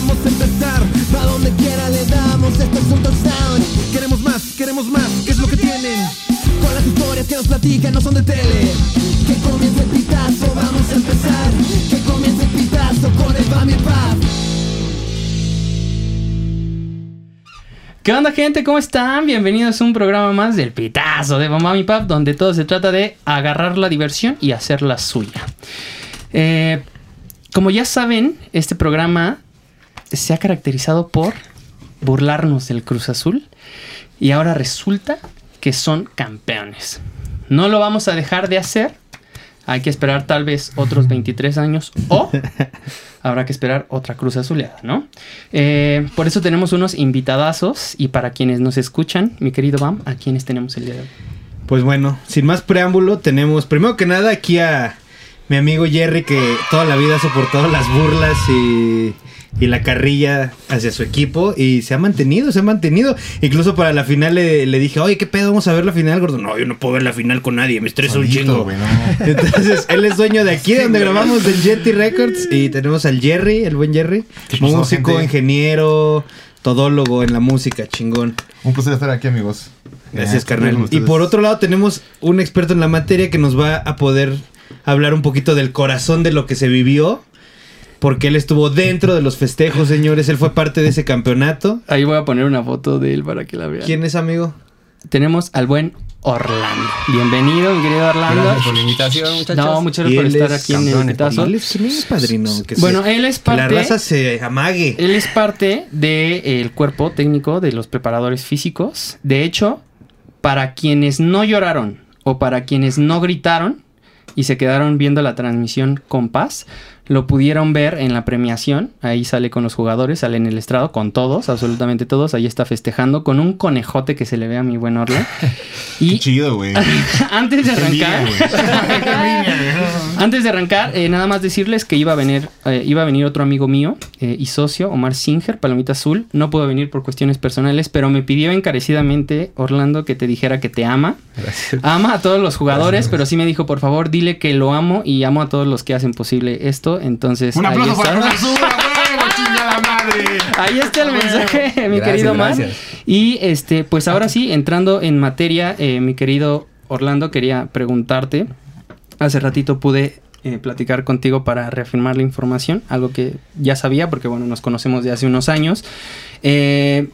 vamos a empezar. Pa' donde quiera le damos, esto es un. Queremos más, queremos más, ¿qué es lo que tienen? Con las historias que nos platican no son de tele. Que comience el pitazo, vamos a empezar. Que comience el pitazo con el Bami. ¿Qué onda, gente? ¿Cómo están? Bienvenidos a un programa más del Pitazo de Mamá Mi Pap, donde todo se trata de agarrar la diversión y hacerla suya. Eh, como ya saben, este programa se ha caracterizado por burlarnos del Cruz Azul y ahora resulta que son campeones. No lo vamos a dejar de hacer. Hay que esperar tal vez otros 23 años o habrá que esperar otra cruz azuleada, ¿no? Eh, por eso tenemos unos invitadazos y para quienes nos escuchan, mi querido Bam, ¿a quiénes tenemos el día de hoy? Pues bueno, sin más preámbulo, tenemos primero que nada aquí a mi amigo Jerry que toda la vida ha soportado las burlas y, y la carrilla hacia su equipo y se ha mantenido, se ha mantenido. Incluso para la final le, le dije, oye, ¿qué pedo? Vamos a ver la final, gordo. No, yo no puedo ver la final con nadie, me estresa un chingo. no. Entonces, él es dueño de aquí, donde grabamos del Jetty Records. Y tenemos al Jerry, el buen Jerry. ¿Qué pasó, Músico, gente? ingeniero, todólogo en la música, chingón. Un placer estar aquí, amigos. Gracias, Eh, carnal. Y por otro lado tenemos un experto en la materia que nos va a poder hablar un poquito del corazón de lo que se vivió. Porque él estuvo dentro de los festejos, señores. Él fue parte de ese campeonato. Ahí voy a poner una foto de él para que la vean. ¿Quién es, amigo? Tenemos al buen Orlando. Bienvenido, mi querido Orlando. Gracias por la invitación, muchachos. No, muchas gracias por estar es aquí en el Pitazo. Él es, ¿quién es padrino? Que Bueno, él es que la parte- raza se amague. Él es parte del cuerpo técnico de los preparadores físicos. De hecho, para quienes no lloraron o para quienes no gritaron y se quedaron viendo la transmisión con paz, lo pudieron ver en la premiación. Ahí sale con los jugadores, sale en el estrado con todos, absolutamente todos. Ahí está festejando con un conejote que se le ve a mi buen Orla. Qué Y chido, güey. antes de Qué arrancar, güey. Qué envidia, güey. antes de arrancar, eh, nada más decirles que iba a venir, eh, iba a venir otro amigo mío eh, y socio, Omar Singer, Palomita Azul. No pudo venir por cuestiones personales, pero me pidió encarecidamente, Orlando, que te dijera que te ama. Gracias. Ama a todos los jugadores, pero sí me dijo, por favor, dile que lo amo y amo a todos los que hacen posible esto. Entonces, Un ahí aplauso está. para. Ahí está el mensaje, mi Gracias, querido Omar. gracias. Y este, pues ahora sí, entrando en materia, eh, mi querido Orlando, quería preguntarte. Hace ratito pude eh, platicar contigo para reafirmar la información, algo que ya sabía, porque bueno, nos conocemos de hace unos años. Eh,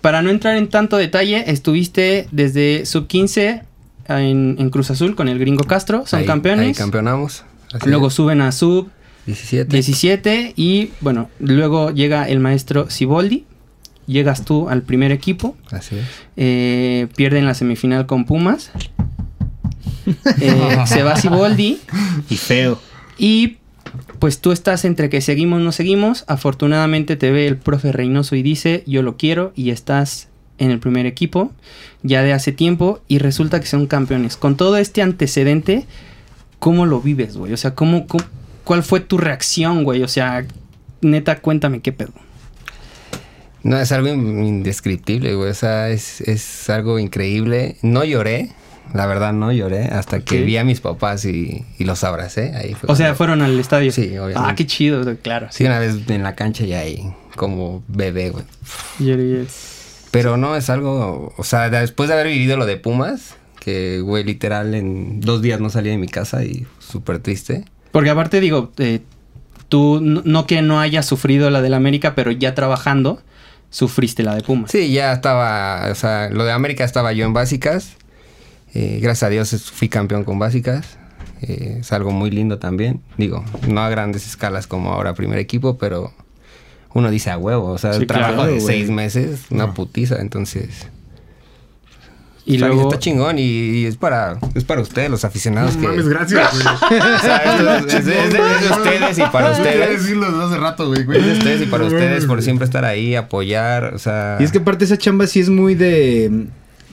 para no entrar en tanto detalle, estuviste desde sub 15 en, en Cruz Azul con el Gringo Castro, son Ahí- campeones. Ahí campeonamos. Así Luego es. suben a sub 17. 17 y bueno, luego llega el maestro Siboldi, llegas tú al primer equipo, Así es. eh, pierden la semifinal con Pumas, eh, se va Siboldi Y feo. y pues tú estás entre que seguimos no seguimos, afortunadamente te ve el profe Reynoso y dice yo lo quiero y estás en el primer equipo ya de hace tiempo y resulta que son campeones. Con todo este antecedente, ¿cómo lo vives, güey? O sea, ¿cómo, cómo- ¿cuál fue tu reacción, güey? O sea, neta, cuéntame qué pedo. No, es algo in- indescriptible, güey. O sea, es, es algo increíble. No lloré. La verdad, no lloré hasta que vi a mis papás y, y los abracé. Ahí fue O sea, fueron al estadio. Sí, obviamente. Ah, qué chido, claro. Sí, una vez en la cancha ya ahí, como bebé, güey. Jerry, Pero no, es algo... O sea, después de haber vivido lo de Pumas, que, güey, literal, en dos días no salí de mi casa y súper triste. Porque aparte digo, eh, tú no, no que no hayas sufrido la del América, pero ya trabajando, sufriste la de Pumas. Sí, ya estaba, o sea, lo de América estaba yo en básicas. Eh, gracias a Dios fui campeón con básicas. Eh, es algo muy lindo también. Digo, no a grandes escalas como ahora primer equipo, pero uno dice a huevo. O sea, Sí, el trabajo claro, de seis meses, una putiza. Entonces, Y luego, está chingón y, y es para es para ustedes, los aficionados. No que, mames, gracias, güey. o sea, es, es- es de, es de ustedes y para ustedes. decirlo desde hace rato, güey. Es de ustedes y para ustedes por siempre estar ahí, apoyar. O sea, Y es que aparte esa chamba sí es muy de...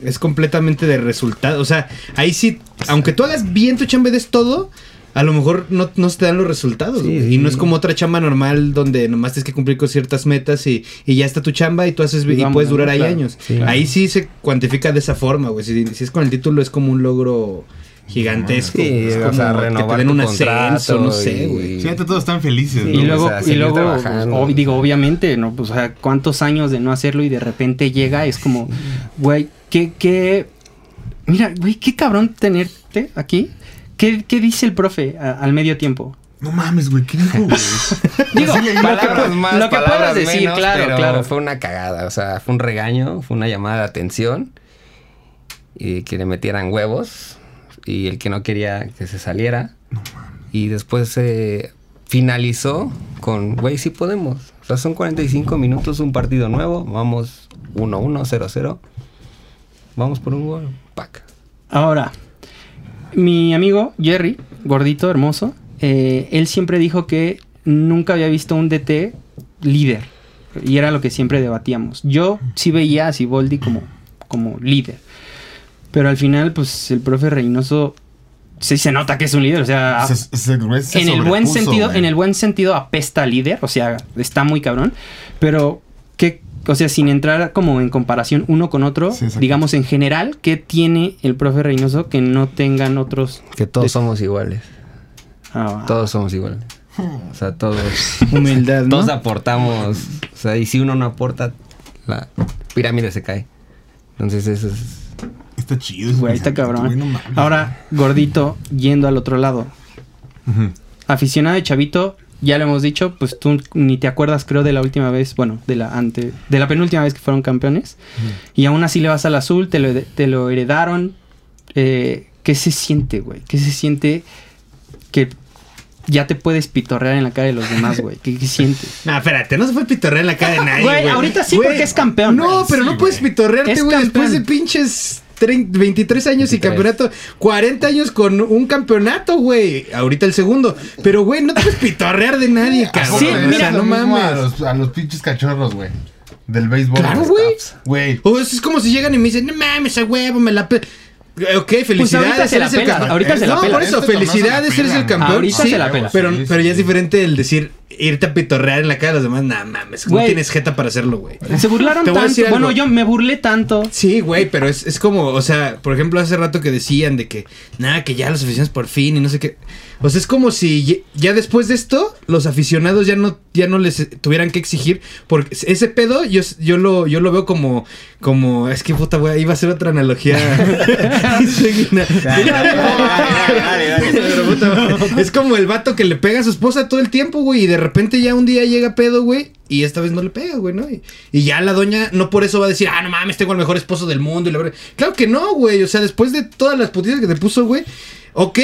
Es completamente de resultado. O sea, ahí sí, aunque tú hagas bien tu chamba y des todo, a lo mejor no, no se te dan los resultados. Sí. Y no es como otra chamba normal donde nomás tienes que cumplir con ciertas metas y, y ya está tu chamba y tú haces Y y, vamos, puedes durar ¿no? ahí Claro. años. Sí. Ahí sí se cuantifica de esa forma, güey. Si, si es con el título es como un logro gigantesco. Sí, Es o como sea, que te den un ascenso, no sé, güey. Sí, todos están felices, Sí, Y ¿no? luego, o sea, y luego ob- digo, obviamente, ¿no? Pues, o sea, cuántos años de no hacerlo y de repente llega, es como, güey, qué, qué. Mira, güey, qué cabrón tenerte aquí. ¿Qué, qué dice el profe a- al medio tiempo? No mames, güey, ¿qué dijo, güey? Digo, Sí, le- lo que, Palabras más, lo que palabras puedas decir, menos, claro, pero claro. Fue una cagada, o sea, fue un regaño, fue una llamada de atención y que le metieran huevos y el que no quería que se saliera. Y después se finalizó con, güey, sí podemos. O sea, son 45 minutos, un partido nuevo, vamos 1-1, 0-0. Vamos por un gol, pack. Ahora, mi amigo Jerry, gordito, hermoso, eh, él siempre dijo que nunca había visto un DT líder. Y era lo que siempre debatíamos. Yo sí veía a Siboldi como, como líder. Pero al final, pues el profe Reynoso sí se nota que es un líder. O sea, Se- se- güey, se en el buen sentido, güey. en el buen sentido apesta líder, o sea, está muy cabrón, pero o sea, sin entrar como en comparación uno con otro, Sí, digamos en general, ¿qué tiene el profe Reynoso que no tengan otros? Que todos de- somos iguales. Ah, Todos somos iguales. O sea, todos. Humildad, ¿no? Todos aportamos. O sea, y si uno no aporta, la pirámide se cae. Entonces, eso es. Está chido. güey, está cabrón. güey, no mames. Ahora, gordito, yendo al otro lado. Ujú. Aficionado de Chavito, ya lo hemos dicho, pues tú ni te acuerdas, creo, de la última vez, bueno, de la ante, de la penúltima vez que fueron campeones. Y aún así le vas al azul, te lo, te lo heredaron. Eh, ¿Qué se siente, güey? ¿Qué se siente que ya te puedes pitorrear en la cara de los demás, güey? ¿Qué, qué sientes? No, espérate, no se puede pitorrear en la cara de nadie, Güey, ahorita sí, porque es campeón, No, pero no puedes pitorrearte, güey, después de pinches 30 23 años y 23. campeonato. 40 años con un campeonato, güey. Ahorita el segundo. Pero, güey, no te puedes pitorrear de nadie, cabrón. Sí, o sea, mira, no mames. A los, a los pinches cachorros, güey. Del béisbol. Claro. Güey. O es como si llegan y me dicen, no mames, a huevo, me la pe... Ok, felicidades, ahorita se la eres el pela, campeón. ahorita se la no, pela. por eso, Este torneo se la felicidades, eres el campeón. Ahorita sí, se la pela. Pero, Sí, pero ya es diferente el decir, irte a pitorrear en la cara de los demás. Nah, mames, no tienes jeta para hacerlo, güey. Se burlaron tanto. Bueno, yo me burlé tanto. Sí, güey, pero es, es como, o sea, por ejemplo, hace rato que decían de que, nada, que ya los aficionados por fin y no sé qué. O sea, es como si ya después de esto, los aficionados ya no, ya no les eh, tuvieran que exigir. Porque ese pedo, yo, yo lo, yo lo veo como, como, es que puta, güey, iba a ser otra analogía. Es como el vato que le pega a su esposa todo el tiempo, güey, y de repente ya un día llega pedo, güey, y esta vez no le pega, güey, ¿no? Y, y ya la doña no por eso va a decir, ah, no mames, tengo el mejor esposo del mundo. Y la verdad, claro que no, güey, o sea, después de todas las putizas que te puso, güey, ok.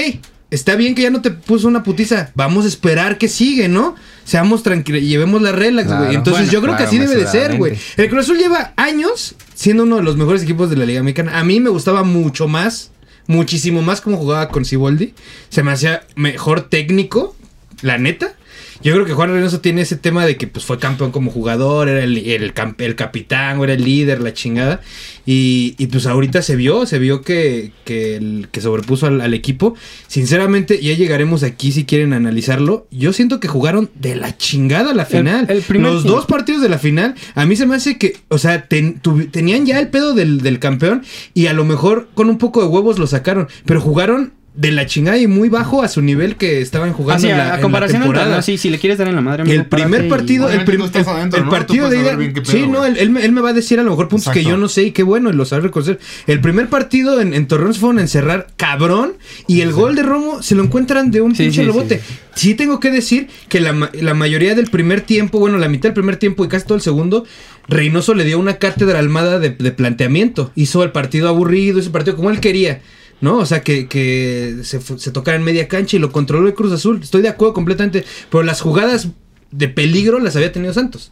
Está bien que ya no te puso una putiza. Vamos a esperar que sigue, ¿no? Seamos tranquilos, llevemos la relax, güey. Claro. Entonces Bueno, yo creo que así debe de ser, güey. El Cruz Azul lleva años siendo uno de los mejores equipos de la Liga Mexicana. A mí me gustaba mucho más, muchísimo más como jugaba con Siboldi. Se me hacía mejor técnico, la neta. Yo creo que Juan Reynoso tiene ese tema de que pues fue campeón como jugador, era el, el, el capitán, era el líder, la chingada. Y, y, pues ahorita se vio, se vio que, que, el, que sobrepuso al, al equipo. Sinceramente, ya llegaremos aquí si quieren analizarlo. Yo siento que jugaron de la chingada la final. el primer Los dos partidos de la final, a mí se me hace que, o sea, ten- tenían ya el pedo del, del campeón y a lo mejor con un poco de huevos lo sacaron, pero jugaron de la chingada y muy bajo a su nivel que estaban jugando Así, en la, a, en a la comparación temporada. sí, si le quieres dar en la madre, El primer y- partido, el, prim- el- adentro, el partido de ida. sí, no, él, él me- él me va a decir a lo mejor puntos que yo no sé y qué bueno, y lo sabe reconocer. El primer partido en, en Torreón se fueron a encerrar cabrón y el gol de Romo se lo encuentran de un Sí, pinche sí, rebote. Sí. tengo que decir que la, la mayoría del primer tiempo, bueno, la mitad del primer tiempo y casi todo el segundo, Reynoso le dio una cátedra almada de, de planteamiento. Hizo el partido aburrido, hizo el partido como él quería. ¿No? O sea, que, que se, se tocara en media cancha y lo controló el Cruz Azul. Estoy de acuerdo completamente. Pero las jugadas de peligro las había tenido Santos.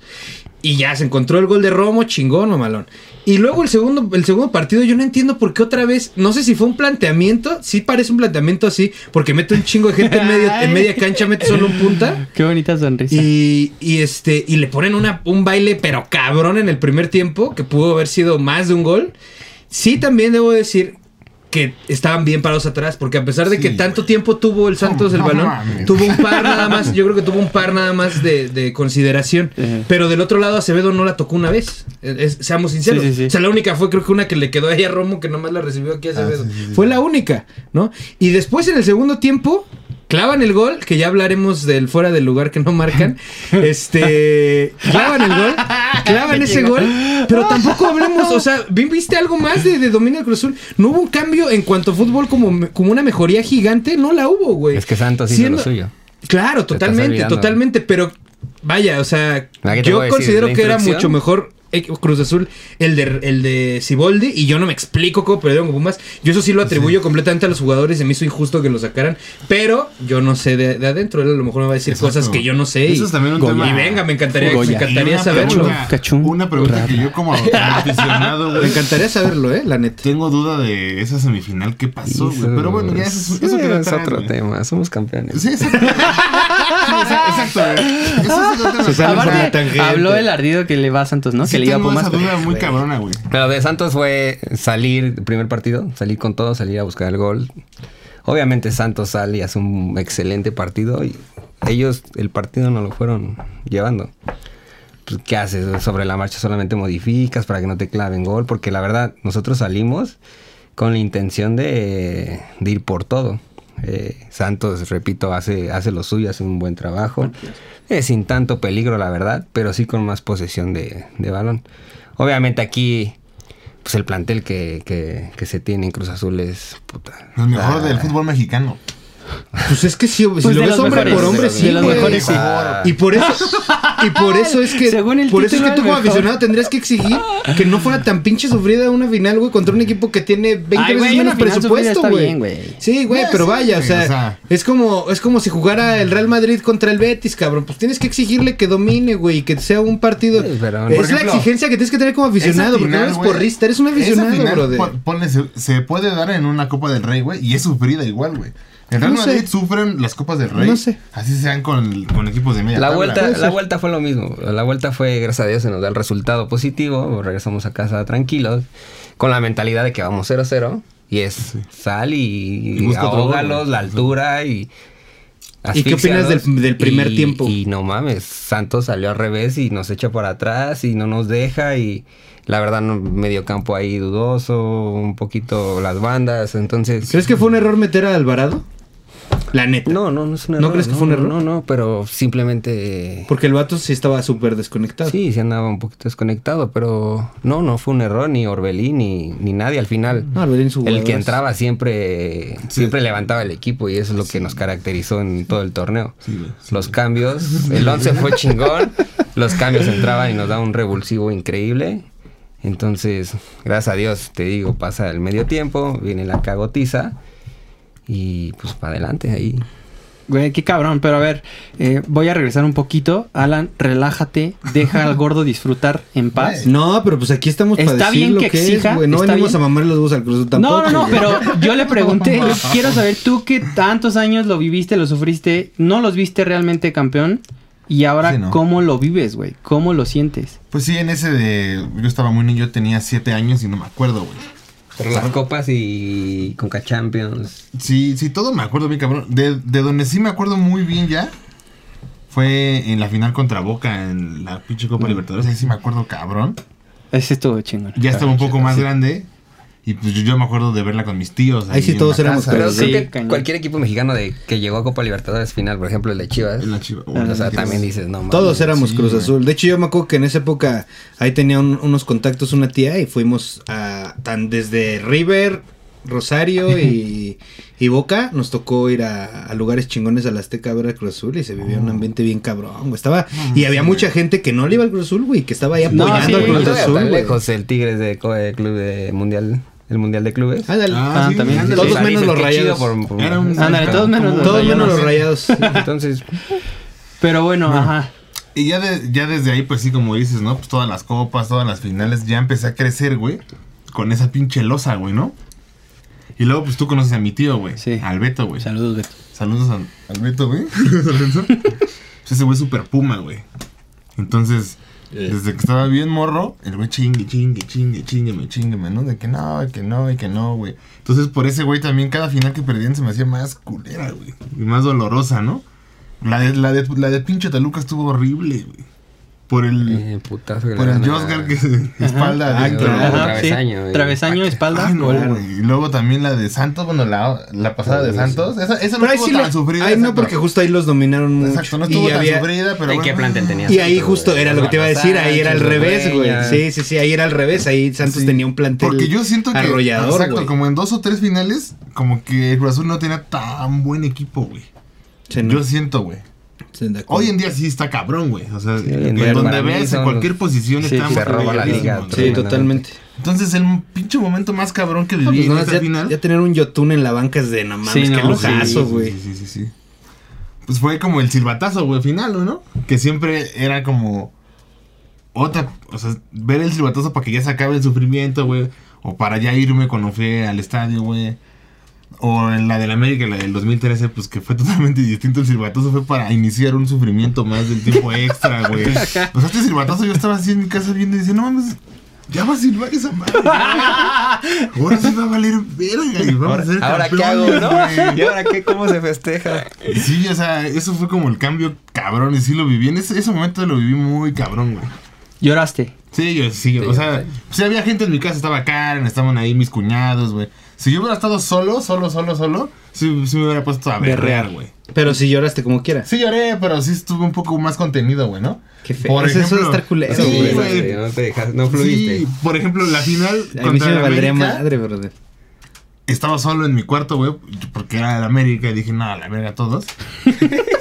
Y ya se encontró el gol de Romo, chingón, mamalón. Y luego el segundo, el segundo partido, yo no entiendo por qué otra vez, no sé si fue un planteamiento, sí parece un planteamiento así, porque mete un chingo de gente en, medio- en media cancha, mete solo un punta. Qué bonita sonrisa. Y, y este, y le ponen una, un baile, pero cabrón en el primer tiempo, que pudo haber sido más de un gol. Sí, también debo decir que estaban bien parados atrás, porque a pesar de que tanto tiempo tuvo el Santos el balón, tuvo un par nada más, yo creo que tuvo un par nada más de, de consideración, pero del otro lado Acevedo no la tocó una vez, Es- seamos sinceros, Sí, sí, sí. o sea, la única fue creo que una que le quedó ahí a Romo que nomás la recibió aquí a Acevedo, sí, sí, sí. fue la única, ¿no? Y después en el segundo tiempo... Clavan el gol, que ya hablaremos del fuera del lugar que no marcan. Este. Clavan el gol. Clavan ese gol. Pero tampoco hablemos. O sea, ¿vi- ¿viste algo más de, de dominio del Cruz Azul? No hubo un cambio en cuanto a fútbol como, me- como una mejoría gigante. No la hubo, güey. Es que Santos hizo Siendo- lo suyo. Claro, totalmente, totalmente. Pero vaya, o sea, Ah, ¿qué te yo considero que era mucho mejor Cruz Azul el de el de Siboldi y yo no me explico cómo perdieron con Pumas. Yo eso sí lo atribuyo completamente a los jugadores, se me hizo injusto que lo sacaran, pero yo no sé de, de adentro, él a lo mejor me va a decir Exacto. cosas que yo no sé y, Eso es también un tema- y venga, me encantaría, me encantaría una saberlo. pregunta-. Una pregunta que yo como aficionado, Me güey, encantaría saberlo, eh, la neta. tengo duda de esa semifinal, ¿qué pasó, güey? Pero bueno, ya eso, es- eso Sí, quedó es atrás, otro güey. tema. Somos campeones. Sí, exacto. Exacto, güey. Eso es otro tema. Se sale por la Aparte, tangente. habló el ardido que le va a Santos, ¿no? Sí que le iba a tengo Pumas. esa duda muy cabrona, güey. Pero de Santos fue salir, el primer partido, salir con todo, salir a buscar el gol. Obviamente Santos sale y hace un excelente partido y ellos el partido no lo fueron llevando. Pues, ¿Qué haces? Sobre la marcha solamente modificas para que no te claven gol, porque la verdad nosotros salimos con la intención de, de ir por todo. Eh, Santos, repito, hace, hace lo suyo, hace un buen trabajo. Eh, sin tanto peligro, la verdad, pero sí con más posesión de, de balón. Obviamente aquí, pues el plantel que, que, que se tiene en Cruz Azul es puta. El mejor Ah, del fútbol mexicano. Pues es que si, si Pues lo ves hombre mejores, por hombre, de sí, los mejores, sí. Y por eso, y por eso es que, Según el por eso es que tú como aficionado tendrías que exigir que no fuera tan pinche sufrida una final, güey, contra un equipo que tiene 20 Ay, veces güey, menos presupuesto, güey. Sí, güey, pero sí, vaya, o sea, o sea. es como es como si jugara el Real Madrid contra el Betis, cabrón. Pues tienes que exigirle que domine, güey, que sea un partido. Sí, pero- es la exigencia que tienes que tener como aficionado, porque no eres güey, porrista, eres un aficionado, final, brother. pon- ponle, se, se puede dar en una Copa del Rey, güey, y es sufrida igual, güey. En Real No sé. Madrid sufren las Copas del Rey. No sé. Así sean con, con equipos de media La tabla, vuelta, la vuelta fue lo mismo. La vuelta fue, gracias a Dios, se nos da el resultado positivo. Regresamos a casa tranquilos. Con la mentalidad de que vamos 0-0. Y es sal y, Y ahógalos, la altura y. ¿Y qué opinas del- del primer Y- tiempo? Y no mames, Santos salió al revés y nos echa para atrás y no nos deja. Y la verdad, no- medio campo ahí dudoso, un poquito las bandas. Entonces. ¿Crees que fue un error meter a Alvarado? La neta. No, no, no es un ¿No error. crees que fue un error? No, no, pero simplemente. Porque el vato sí estaba súper desconectado. Sí, se andaba un poquito desconectado, pero no, no fue un error, ni Orbelín, ni, ni nadie. Al final, No, Orbelín su el que entraba siempre, siempre levantaba el equipo y eso es lo que nos caracterizó en todo el torneo. Sí, sí, los cambios, el 11 fue chingón, los cambios entraban y nos da un revulsivo increíble. Entonces, gracias a Dios, te digo, pasa el medio tiempo, viene la cagotiza y pues para adelante ahí. Güey, qué cabrón. Pero a ver, eh, voy a regresar un poquito. Alan, relájate. Deja al gordo disfrutar en paz. No, pero pues aquí estamos para Está decir bien lo que que, exija, es, güey. No venimos bien. a mamar los huevos al cruz tampoco. No, no, no, güey. pero yo le pregunté, yo quiero saber, tú que tantos años lo viviste, lo sufriste, no los viste realmente campeón y ahora Sí, ¿no? cómo lo vives, güey, cómo lo sientes. Pues sí, en ese de. Yo estaba muy niño, yo tenía siete años y no me acuerdo, güey. Pero las copas y Conca Champions. Sí, sí, todo me acuerdo bien, cabrón. De, de donde sí me acuerdo muy bien ya. Fue en la final contra Boca en la pinche Copa Libertadores. Ahí sí me acuerdo, cabrón. Ese estuvo chingón. Ya estaba un poco más grande. Y pues yo, yo me acuerdo de verla con mis tíos. Ahí sí todos éramos casa. Pero Sí, creo que cañón. cualquier equipo mexicano de que llegó a Copa Libertadores final, por ejemplo el de Chivas, En la chiva. o sea, también dices, no mames. Todos éramos sí, Cruz. Azul. De hecho, yo me acuerdo que en esa época ahí tenía un- unos contactos una tía y fuimos a tan desde River, Rosario y, y Boca. Nos tocó ir a, a lugares chingones a la Azteca a ver a Cruz Azul y se vivía un ambiente bien cabrón. güey. Estaba, y había mucha gente que no le iba al Cruz Azul, güey, que estaba ahí No, apoyando sí, al Cruz Azul. tan güey. lejos el Tigres de, de club de mundial, el mundial de clubes. Ándale. Ah, también. ándale. Todos menos los rayados. por- por- Era un- Ándale, todos menos los Todos menos los rayados. Entonces, Pero bueno, ajá. Y ya, de- ya desde ahí, pues sí, como dices, ¿no? Pues todas las copas, todas las finales, ya empecé a crecer, güey. Con esa pinche losa, güey, ¿no? Y luego, pues tú conoces a mi tío, güey. Sí. Al Beto, güey. Saludos, Beto. Saludos a- al Beto, güey. Pues ese güey es super puma, güey. Entonces, Desde que estaba bien morro, el güey chingue, chingue, chingue, chingueme, chingueme, ¿no? De que no, que no, y que no, güey. Entonces, por ese güey también cada final que perdían se me hacía más culera, güey. Y más dolorosa, ¿no? La de, la de, la de pinche Taluca estuvo horrible, güey. Por el, Eh, putazo que por el Josgar que se espalda adentro, claro. ¿no? Ajá, travesaño, sí. Travesaño, espalda. Ay, no, gol. güey. Y luego también la de Santos, bueno, la, la pasada de Santos. Esa, esa no Pero estuvo tan sufrida. Ay, no, porque justo ahí los dominaron mucho. Exacto, no estuvo y, tan había- sufrida, pero ¿En bueno. qué plantel tenía? y ahí justo era lo que te iba a decir, ahí era al revés, güey. Sí, sí, sí, ahí era al revés. Ahí Santos Sí. tenía un plantel Porque yo siento que. arrollador, Exacto, como en dos o tres finales, como que Cruz Azul no tenía tan buen equipo, güey. Yo siento, güey. Hoy en día sí está cabrón, güey. O sea, en donde veas en cualquier los- posición Sí, está se roba la liga, güey. Sí, totalmente. Entonces, el pinche momento más cabrón que No, viví pues en esta ya, final. ya tener un Yotun en la banca es de no mames, Sí, qué no, lujazo, Sí, güey. Sí, sí, sí, sí. Pues fue como el silbatazo, güey, final, ¿no? Que siempre era como otra, o sea, ver el silbatazo para que ya se acabe el sufrimiento, güey. O para ya irme cuando fui al estadio, güey. O en la del América, la del 2013, pues que fue totalmente distinto. El silbatazo fue para iniciar un sufrimiento más del tiempo extra, güey. O sea, este silbatazo yo estaba así en mi casa viendo y decía, no mames, ya va a silbar esa madre. ya. Ahora sí va a valer verga y vamos Ahora, a ser ahora qué hago, ¿no? güey. ¿Y ahora qué? ¿Cómo se festeja? Sí, o sea, eso fue como el cambio cabrón y sí lo viví. En ese, ese momento lo viví muy cabrón, güey. Lloraste. Sí, yo sí, o sea, sí había gente en mi casa, estaba Karen, estaban ahí mis cuñados, güey. Si yo hubiera estado solo, solo, solo, solo, sí, sí me hubiera puesto a berrear, güey. Pero si lloraste como quieras. Sí lloré, pero sí estuve un poco más contenido, güey, ¿no? Qué feo. Es eso de estar culero, Sí, güey. No te dejas, no fluiste. Sí, por ejemplo, la final A mí sí me valdría América, madre, brother. Estaba solo en mi cuarto, güey, porque era el América y dije, no, a la verga todos.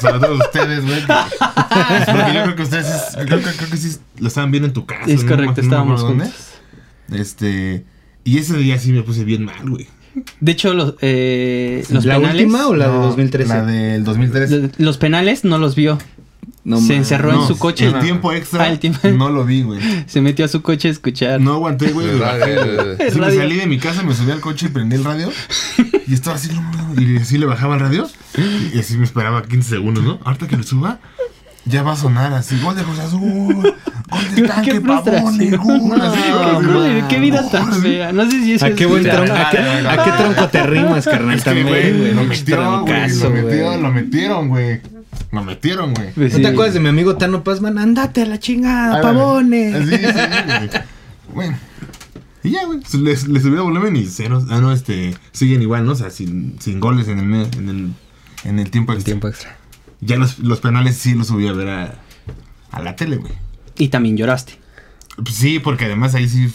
Sobre todo ustedes, güey. Porque yo creo que ustedes, es- creo, que- creo que sí lo estaban viendo en tu casa. Es no correcto, me- no estábamos acuerdo dónde. juntos. Este, y ese día sí me puse bien mal, güey. De hecho, los, eh, los ¿La penales. última o la de No, 2013? La del 2013. Los penales no los vio. No se encerró en No, su coche. El tiempo extra Ah, el tiempo- no lo vi, güey. Se metió a su coche a escuchar. No aguanté, güey. Sí, me salí de mi casa, me subí al coche y prendí el radio. Y estaba así, y así le bajaba el radio. Y así me esperaba 15 segundos, ¿no? Ahorita que le suba, ya va a sonar así. Gol de Cruz Azul. Gol Qué de tanque, frustración. pavones, gol. Así, Qué, cruel, qué vida tan fea. No sé si eso ¿A es qué buen tronco, a qué, a qué tronco te rimas, carnal? Es que, También, güey, lo Lo güey. lo metieron, güey. Lo metieron, güey. Pues ¿No te sí. acuerdas de mi amigo Tano Pazman? Andate a la chingada, pavones. Sí, sí, güey. Bueno. Y ya, güey. Les, les subió volumen y ceros. Ah, no, este. Siguen igual, ¿no? O sea, sin, sin goles en el, me- en el, en el tiempo El extra. tiempo extra. Ya los, los penales sí los subí a ver a, a la tele, güey. Y también lloraste. Pues Sí, porque además ahí sí.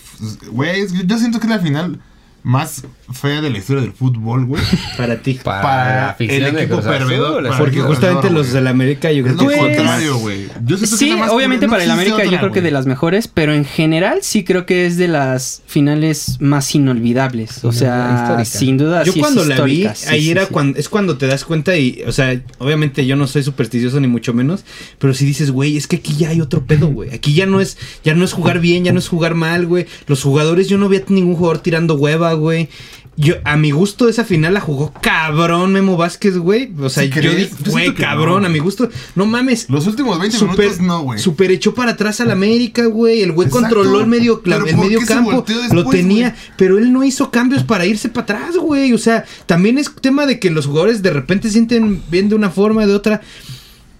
Güey, yo siento que es la final más fea de la historia del fútbol, güey. Para ti. Para, el equipo perdedor, Porque el justamente los del América yo Es creo lo que Pues, contrario, güey. Yo siento que Sí, más obviamente no para el América yo creo que de las mejores, pero en general sí creo que es de las finales más inolvidables. O sea, Histórica. sin duda. Yo sí es cuando la vi, sí, ahí sí, era sí. cuando es cuando te das cuenta y, o sea, obviamente yo no soy supersticioso ni mucho menos, pero si dices, güey, es que aquí ya hay otro pedo, güey. Aquí ya no es ya no es jugar bien, ya no es jugar mal, güey. Los jugadores yo no vi a ningún jugador tirando hueva, güey. Yo, a mi gusto, esa final la jugó cabrón Memo Vázquez, güey. O sea, ¿Sí yo dije, güey, cabrón, no. a mi gusto. No mames. Los últimos 20 Super, minutos no, güey. super echó para atrás al América, güey. El güey controló el medio, el ¿por medio campo. lo tenía. Pero él no hizo cambios para irse para atrás, güey. O sea, también es tema de que los jugadores de repente sienten bien de una forma, de otra.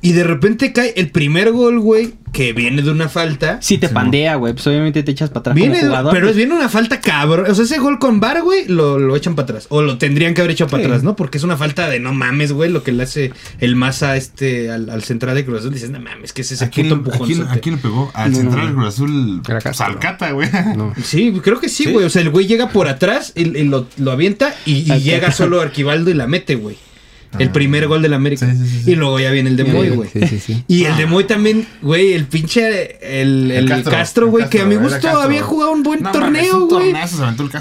Y de repente cae el primer gol, güey, que viene de una falta. Sí te pandea, güey. Pues obviamente te echas para atrás Viene, como jugador. pero pues, viene una falta cabrón. O sea, ese gol con Bar, güey, lo, lo echan para atrás. O lo tendrían que haber echado para atrás, ¿no? Porque es una falta de no mames, güey, lo que le hace el masa este al, al central de Cruz Azul. Dices, no mames, que es ese ¿A quién, puto a quién- empujonzote. a quién le pegó? Al No, central no. del Cruz Azul. Salcata, güey. No. Sí, creo que sí, ¿Sí? güey. O sea, el güey llega por atrás y, y lo, lo avienta y, y llega solo Arquivaldo y la mete, güey. El primer gol del América. Sí, sí, sí, sí. Y luego ya viene el de Moy, güey. Sí, sí, sí. Y el de Moy también, güey, el pinche, el, el, El Castro, güey, que a mi gusto había jugado un buen No, torneo, güey.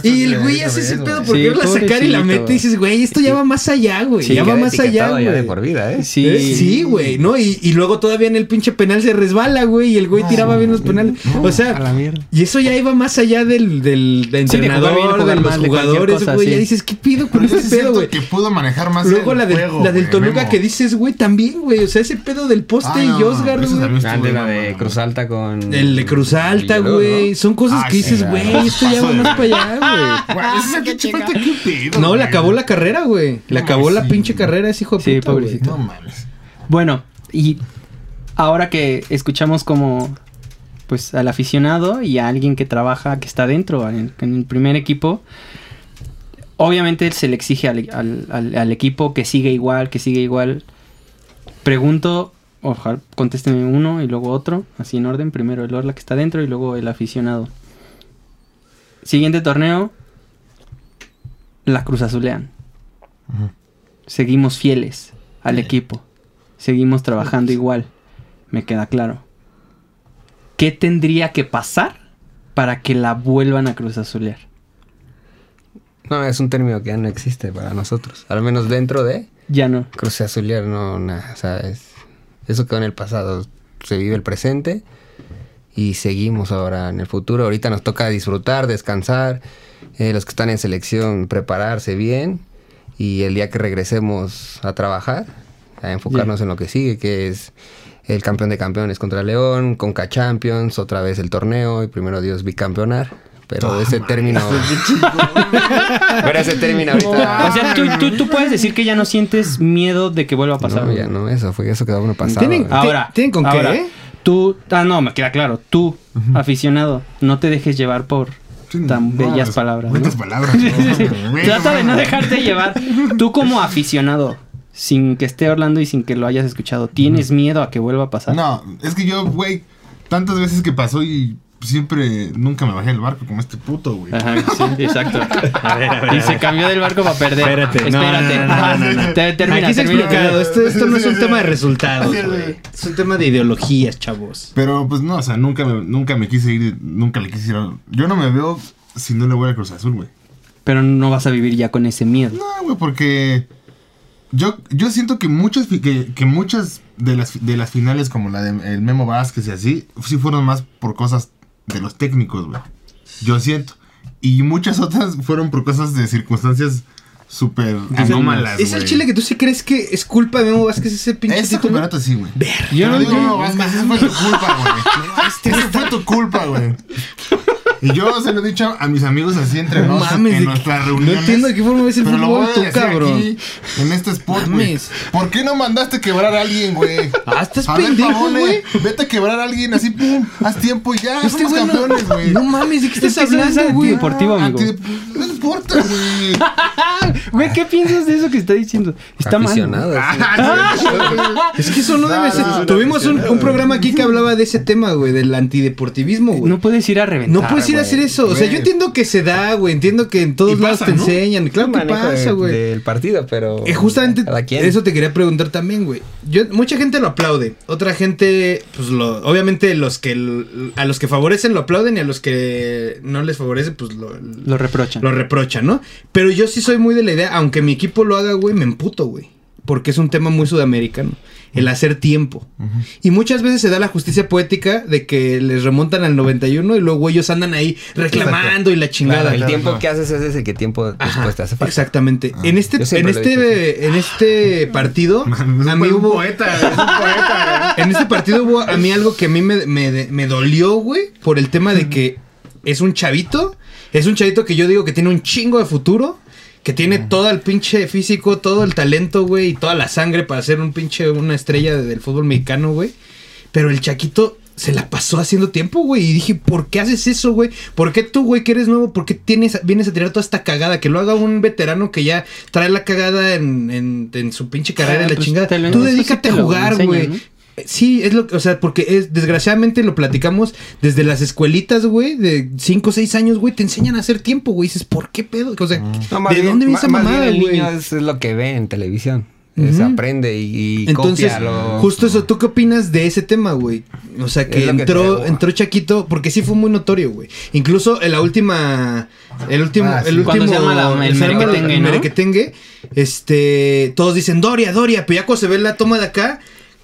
Y el güey hace ese pedo porque Sí, irla a sacar y la mete y dices, güey, esto ya va más allá, güey. Sí, ya va más allá, de güey. por vida, ¿eh? Sí. Sí, güey, ¿no? Y, y luego todavía en el pinche penal se resbala, güey, y el güey No, tiraba bien los penales. no, o sea, la y eso ya iba más allá del, del, del Sí, de jugar entrenador, de los jugadores, güey. Ya dices, ¿qué pido con yo sí pedo, güey? que pudo manejar más Luego la del juego, la del güey, Toluca Memo. que dices, güey, también, güey. O sea, ese pedo del poste Ah, y no, Osgar, güey. Ah, de la de. Cruz Alta con. El de Cruz Alta, güey. ¿no? Son cosas Ah, que dices, sí, güey, esto ya va más para allá, Güey, güey. No, le acabó la carrera, güey. Le acabó la sí, pinche carrera ese hijo de Sí, puta, güey. pobrecito. No mames. Bueno, y ahora que escuchamos como pues al aficionado y a alguien que trabaja, que está dentro en, en el primer equipo, obviamente se le exige al, al- al- al equipo que siga igual, que siga igual. Pregunto, ojalá contésteme uno y luego otro, así en orden, primero el Orla que está dentro y luego el aficionado. Siguiente torneo, la Cruz Azulean. Seguimos fieles al equipo. Seguimos trabajando igual. Me queda claro. ¿Qué tendría que pasar para que la vuelvan a Cruz Azulear? No, es un término que ya no existe para nosotros. Al menos dentro de Ya no. Cruz Azuliar, no, nada. O sea, es- eso quedó en el pasado. Se vive el presente y seguimos ahora en el futuro. Ahorita nos toca disfrutar, descansar. eh, los que están en selección, prepararse bien. Y el día que regresemos a trabajar, a enfocarnos en lo que sigue, que es el campeón de campeones contra León, Conca Champions, otra vez el torneo y primero Dios bicampeonar. Pero ese término. Pero ese término ahorita. O sea, tú, tú- tú puedes decir que ya no sientes miedo de que vuelva a pasar. No, ya no, eso fue eso quedó uno pasado. ¿Tienen- güey. Ahora, ¿Tienen con qué, ahora, eh? Tú, ah, no, me queda claro. Tú, aficionado, no te dejes llevar por tan no, bellas palabras. Buenas ¿no? palabras. No, Trata de no dejarte llevar. Tú como aficionado, sin que esté Orlando y sin que lo hayas escuchado, ¿tienes miedo a que vuelva a pasar? No, es que yo, güey, tantas veces que pasó y siempre nunca me bajé del barco como este puto, güey. Ajá, sí, exacto. y se cambió del barco para perder. Espérate, no, Espérate. no, no, Ajá. no, no, no. Te- termina, Aquí se termina. explicado. Esto, esto no es un tema de resultados, güey. Es un tema de ideologías, chavos. Pero pues no, o sea, nunca me, nunca me quise ir, nunca le quise ir. a- Yo no me veo si no le voy a Cruz Azul, güey. Pero no vas a vivir ya con ese miedo. No, güey, porque yo, yo siento que muchas que, que muchas de las de las finales como la de el Memo Vázquez y así, sí fueron más por cosas de los técnicos, güey. Yo siento. Y muchas otras fueron por cosas de circunstancias súper anómalas, ¿Es el chile que tú sí crees que es culpa de Memo Vázquez ese pinche Ese campeonato sí, güey. Yo no digo, Memo Vázquez, fue tu culpa, güey. Esa fue tu culpa, güey. Y yo se lo he dicho a mis amigos así entre No nos mames, en ¿de nuestras reuniones. no entiendo de qué forma ves el pero lo fútbol voy a tú, decir cabrón. aquí, en este spot, güey. Mames. ¿Por qué no mandaste quebrar a alguien, güey? Ah, estás A ver, pendejo, güey. Vete a quebrar a alguien así, pum, haz tiempo y ya, Este somos güey no- campeones, güey. No mames, ¿de qué estás Es que eso es hablando, güey? antideportivo, amigo. Anti- No importa, güey. Güey, ¿qué piensas de eso que está diciendo? Está mal. Sí. Es que eso no, No, debe ser. no, no, Tuvimos un, un programa aquí que hablaba de ese tema, güey, del antideportivismo, güey. No puedes ir a reventar. No puedes a güey. hacer eso. O sea, yo entiendo que se da, güey. Entiendo que en todos Y lados pasa, te ¿no? enseñan. Claro que de- pasa, güey. del partido, pero. Eh, justamente eso te quería preguntar también, güey. Yo, mucha gente lo aplaude. Otra gente, pues lo, obviamente los que a los que favorecen lo aplauden y a los que no les favorece, pues lo, Lo reprochan. lo reprochan, ¿no? Pero yo sí soy muy de la idea, aunque mi equipo lo haga, güey, me emputo, güey. Porque es un tema muy sudamericano. El hacer tiempo. Y muchas veces se da la justicia poética de que les remontan al 91 y luego ellos andan ahí reclamando y la chingada. Claro, el Claro, tiempo que haces es ese que tiempo Ajá, después te hace falta. Exactamente. Ah, en este, yo en este, en este partido, a mí un hubo, poeta, es un poeta, en este partido hubo a mí algo que a mí me, me, me dolió, güey, por el tema de que es un chavito, es un chavito que yo digo que tiene un chingo de futuro, que tiene todo el pinche físico, todo el talento, güey, y toda la sangre para ser un pinche, una estrella del fútbol mexicano, güey. Pero el chaquito se la pasó haciendo tiempo, güey. Y dije, ¿por qué haces eso, güey? ¿Por qué tú, güey, que eres nuevo, por qué tienes, vienes a tirar toda esta cagada? Que lo haga un veterano que ya trae la cagada en, en, en su pinche carrera Ah, y la pues chingada. lo- Tú sí dedícate te a jugar, güey. ¿no? Sí, es lo que, o sea, porque es, desgraciadamente lo platicamos desde las escuelitas, güey, de 5 o 6 años, güey, te enseñan a hacer tiempo, güey. Dices, ¿por qué pedo? O sea, No, más ¿de bien- dónde viene esa mamada, el güey? niño es, es lo que ve en televisión. Ujú. aprende y, y Entonces, copia lo- justo eso, ¿tú qué opinas de ese tema, güey? O sea, que entró, te- entró Chaquito, porque sí fue muy notorio, güey. Incluso en la última, el último, Ah, sí. el último, Cuando se llama la- el se llama merequetengue, el ¿no? este, todos dicen Doria, Doria, pero ya cuando se ve la toma de acá,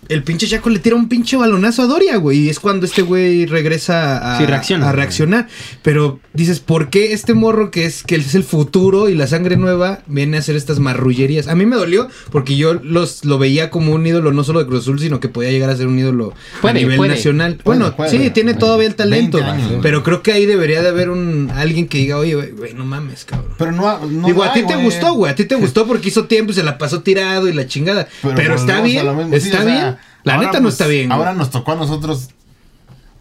el pinche Chaco le tira un pinche balonazo a Doria, güey. Y es cuando este güey regresa a, Sí, reacciona. a reaccionar. Pero dices, ¿por qué este morro que es, que es el futuro y la sangre nueva viene a hacer estas marrullerías? A mí me dolió porque yo los, lo veía como un ídolo no solo de Cruz Azul, sino que podía llegar a ser un ídolo Puede, a nivel puede. nacional. Puede, bueno, puede. sí, tiene todavía el talento. 20 años, güey. pero creo que ahí debería de haber un alguien que diga, oye, güey, güey, no mames, cabrón. Pero no, no Digo, a ti te gustó, güey. A ti te gustó porque hizo tiempo y se la pasó tirado y la chingada. Pero, está bien. Sí, Está o sea, La ahora, neta no pues, está bien. güey. Ahora nos tocó a nosotros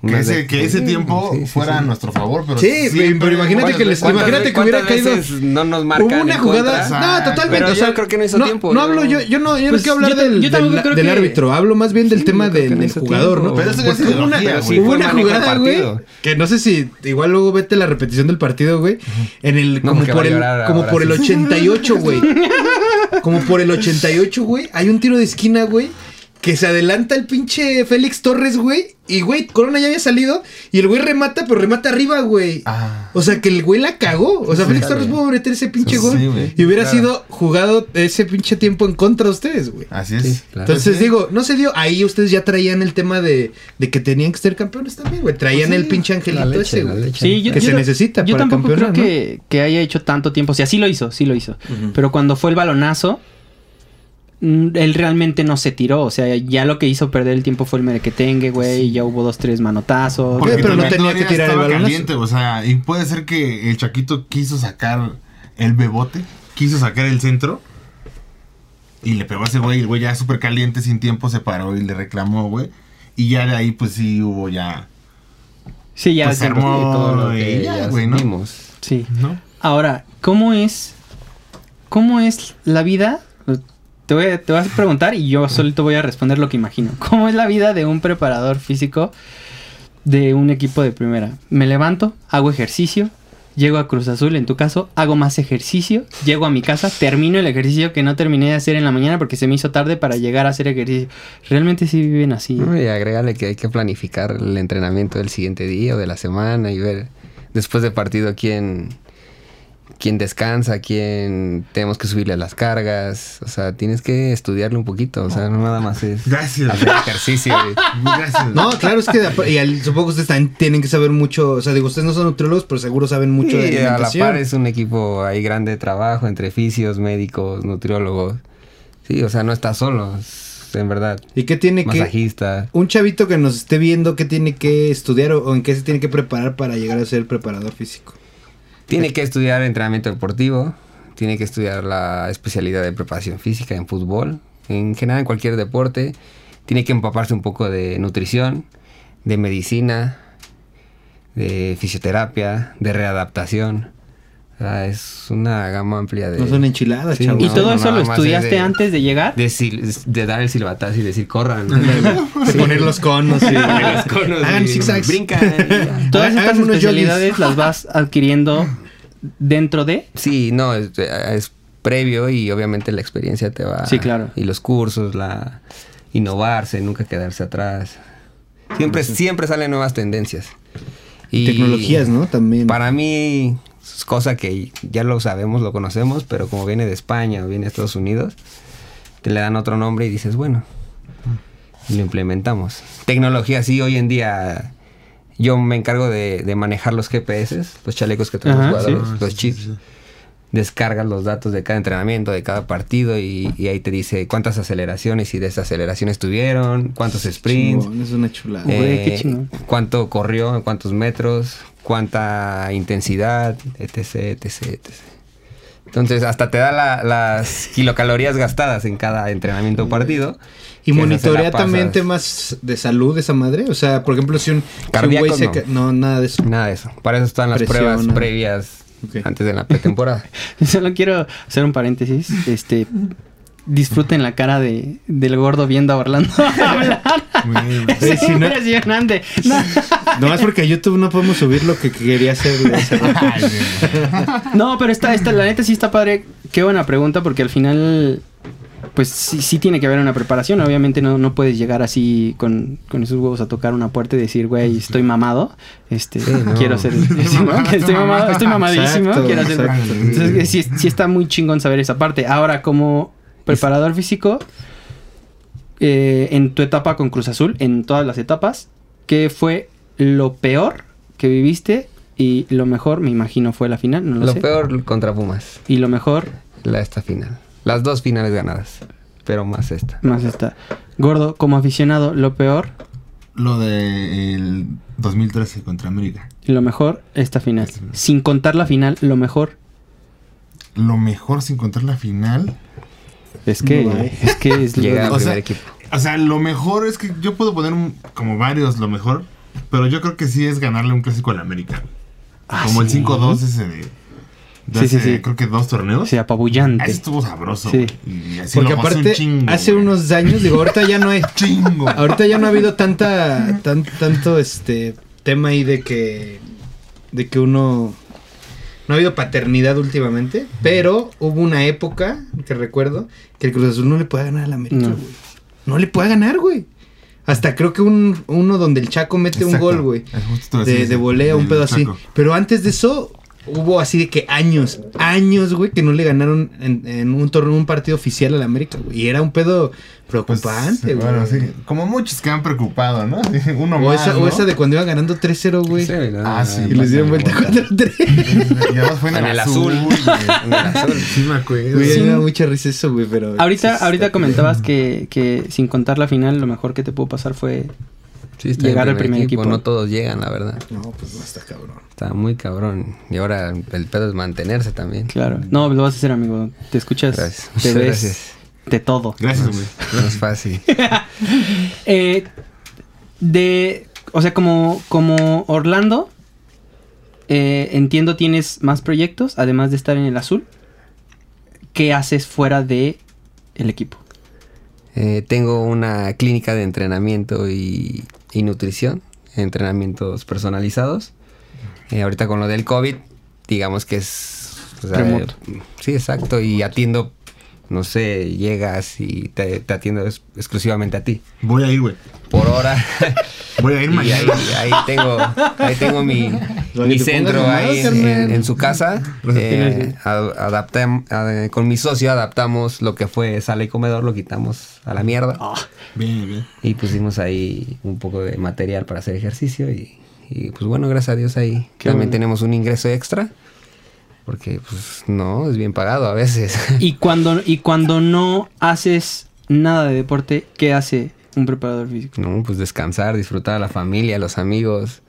que ese, de- que ese tiempo Sí, sí, fuera sí. a nuestro favor. Pero Sí, siempre- pero imagínate que les- ¿Cuántas imagínate que hubiera caído- no nos marcan Hubo una jugada. contra? No, totalmente. Pero o sea, yo creo que no hizo no, tiempo. No hablo yo, yo no, yo Pues no quiero hablar yo del, yo del- creo del que- árbitro. Hablo más bien del Sí, tema del, del jugador, tiempo. ¿no? Pero eso es hubo una, hubo jugada, güey. Que no sé si igual luego vete la repetición del partido, güey. En el como por el como por el sí. 88, güey. Como por el 88, güey. Hay un tiro de esquina, güey. Que se adelanta el pinche Félix Torres, güey. Y, güey, Corona ya había salido. Y el güey remata, pero remata arriba, güey. Ah. O sea, que el güey la cagó. O sea, Sí, Félix. Torres pudo meter ese pinche Sí, gol. güey. y hubiera Claro. sido jugado ese pinche tiempo en contra de ustedes, güey. Así es. Sí, claro. Entonces Sí. digo, no se dio. Ahí ustedes ya traían el tema de, de que tenían que ser campeones también, güey. Traían Pues sí, el pinche angelito leche, ese, güey. Sí, yo, Que yo se no- necesita Yo para tampoco creo que, que haya hecho tanto tiempo. O sea, sí lo hizo, sí lo hizo. Pero cuando fue el balonazo, él realmente no se tiró. O sea, ya lo que hizo perder el tiempo fue el merequetengue, güey. Y ya hubo dos, tres manotazos. Porque- pero no tenía que tirar el balonazo. caliente, o sea, y puede ser que el Chaquito quiso sacar el bebote, quiso sacar el centro. Y le pegó a ese güey, el güey ya súper caliente, sin tiempo, se paró y le reclamó, güey. Y ya de ahí, pues sí hubo ya. Sí, ya Pues se- armó- todo lo que ya, ya güey, ¿no? vimos. Sí. ¿No? Ahora, ¿cómo es? ¿Cómo es la vida? Te voy, te voy a preguntar y yo solito voy a responder lo que imagino. ¿Cómo es la vida de un preparador físico de un equipo de primera? Me levanto, hago ejercicio, llego a Cruz Azul, en tu caso, hago más ejercicio, llego a mi casa, termino el ejercicio que no terminé de hacer en la mañana porque se me hizo tarde para llegar a hacer ejercicio. Realmente sí viven así. Y agrégale que hay que planificar el entrenamiento del siguiente día o de la semana y ver después de partido quién, quién descansa, quién tenemos que subirle las cargas. O sea, tienes que estudiarle un poquito. O sea, no nada más es Gracias. hacer ejercicio. Gracias. No, claro, es que de- y al- supongo que ustedes también tienen que saber mucho. O sea, digo, ustedes no son nutriólogos, pero seguro saben mucho de Y a la alimentación. par es un equipo ahí grande de trabajo entre fisios, médicos, nutriólogos. Sí, o sea, no estás solo, es- en verdad. ¿Y qué tiene que Masajista. un chavito que nos esté viendo qué tiene que estudiar o, o en qué se tiene que preparar para llegar a ser preparador físico? Tiene que estudiar entrenamiento deportivo, tiene que estudiar la especialidad de preparación física en fútbol, en general en cualquier deporte. Tiene que empaparse un poco de nutrición, de medicina, de fisioterapia, de readaptación. Sea, es una gama amplia de... No son enchiladas, Sí, chavos. ¿Y no, todo no, eso lo estudiaste es de- antes de llegar? De, sil- de dar el silbatazo y decir corran. De poner los conos y Los conos hagan zigzags. Brincan. y. Todas Hagan estas especialidades las vas adquiriendo dentro de. Sí, no, es, es previo y obviamente la experiencia te va... Sí, claro. Y los cursos, la innovarse, nunca quedarse atrás. Siempre, siempre salen nuevas tendencias. Y Tecnologías, ¿no? También. Para mí es cosa que ya lo sabemos, lo conocemos, pero como viene de España o viene de Estados Unidos, te le dan otro nombre y dices, bueno, y lo implementamos. Tecnología, sí, hoy en día yo me encargo de, de manejar los GPS, los chalecos que traen los Ajá, jugadores, Ah, los sí, chips. Descargas los datos de cada entrenamiento, de cada partido y, y ahí te dice cuántas aceleraciones y desaceleraciones tuvieron, cuántos sprints, es una chulada. Güey, qué eh, chingón. cuánto corrió, cuántos metros, cuánta intensidad, etc, etc, etc. Entonces, hasta te da la- las kilocalorías gastadas en cada entrenamiento o partido. Y monitorea también temas de salud esa madre. O sea, por ejemplo, si un, si un Cardíacos, güey se no. no, nada de eso. Nada de eso. Para eso están las Presión, pruebas nada. previas Antes de la pretemporada. Solo quiero hacer un paréntesis. Este. Disfruten la cara de, del gordo viendo a Orlando hablar. Es no- impresionante. No. Nomás porque a YouTube no podemos subir lo que quería hacer. No, pero esta, esta, la neta sí está padre. Qué buena pregunta, porque al final, pues sí, sí tiene que haber una preparación. Obviamente no, no puedes llegar así con, con esos huevos a tocar una puerta y decir, güey, estoy mamado. Este, no. quiero ser. sí, ¿no? Que estoy mamado, estoy mamadísimo. Exacto, quiero exacto. Entonces, sí, sí está muy chingón saber esa parte. Ahora, como preparador físico, eh, en tu etapa con Cruz Azul, en todas las etapas, ¿qué fue lo peor que viviste? Y lo mejor, me imagino, fue la final, no lo, Lo sé. peor contra Pumas, Y lo mejor, la esta final. Las dos finales ganadas, pero más esta. más está. Gordo, como aficionado, lo peor Lo de el 2013 contra América. y lo mejor, esta final. Sin contar la final, lo mejor Lo mejor sin contar la final. es que, No hay. es que es Llega al O primer sea, equipo. O sea, lo mejor es que yo puedo poner un- como varios lo mejor, pero yo creo que sí es ganarle un clásico al América. Ah, como el sí. 5-2 ese de, de Sí, sí, hace, sí. creo que dos torneos. Sí, apabullante. Ese estuvo sabroso. Sí. Y así Porque lo pasé un aparte, chingo, hace güey. unos años, digo, ahorita ya no hay. chingo. Ahorita ya no ha habido tanta, tan, tanto este tema ahí de que, de que uno, no ha habido paternidad últimamente, pero hubo una época que recuerdo que el Cruz Azul no le puede ganar al América, No. güey. No le puede ganar, güey. Hasta creo que un, uno donde el Chaco mete un gol, güey. De, de volea, un pedo así. Pero antes de eso, hubo así de que años, años, güey, que no le ganaron en, en un torneo, un partido oficial al América, güey. Y era un pedo Pues, preocupante, güey. bueno, sí. Como muchos que han preocupado, ¿no? Uno O más. esa, o ¿no? esa de cuando iba ganando 3-0, güey. Sí, no, Ah, sí. Y les dieron vuelta 4-3. Y además fue en, En el azul. azul. güey. En el azul. Sí me acuerdo. Güey, Sí. me da mucha risa eso, güey, pero... Ahorita, sí, ahorita comentabas que, que sin contar la final, lo mejor que te pudo pasar fue Sí, está Llegar al primer equipo. No todos llegan, la verdad. No, pues no está cabrón. Está muy cabrón. Y ahora el pedo es mantenerse también. Claro. No, lo vas a hacer, amigo. Te escuchas, Gracias. te Muchas ves gracias. de todo. Gracias, güey. No es fácil. Eh, de, o sea, como, como Orlando, eh, entiendo tienes más proyectos, además de estar en el azul. ¿Qué haces fuera de el equipo? Eh, tengo una clínica de entrenamiento y, y nutrición, entrenamientos personalizados. Eh, ahorita con lo del COVID, digamos que es... o sea, Remoto. eh, sí, exacto. Y atiendo, no sé, llegas y te, te atiendo ex- exclusivamente a ti. Voy a ir, güey. Por hora. Voy a ir y ahí, mañana. ahí tengo, ahí tengo mi, mi centro ahí en, su casa. Eh, ad- con mi socio adaptamos lo que fue sala y comedor, lo quitamos a la mierda. Bien, bien. Y pusimos ahí un poco de material para hacer ejercicio y, y, pues bueno, gracias a Dios ahí Qué también bueno. tenemos un ingreso extra. Porque pues no, es bien pagado a veces. Y cuando, y cuando no haces nada de deporte, ¿qué hace un preparador físico? no, pues descansar, disfrutar a la familia, a los amigos,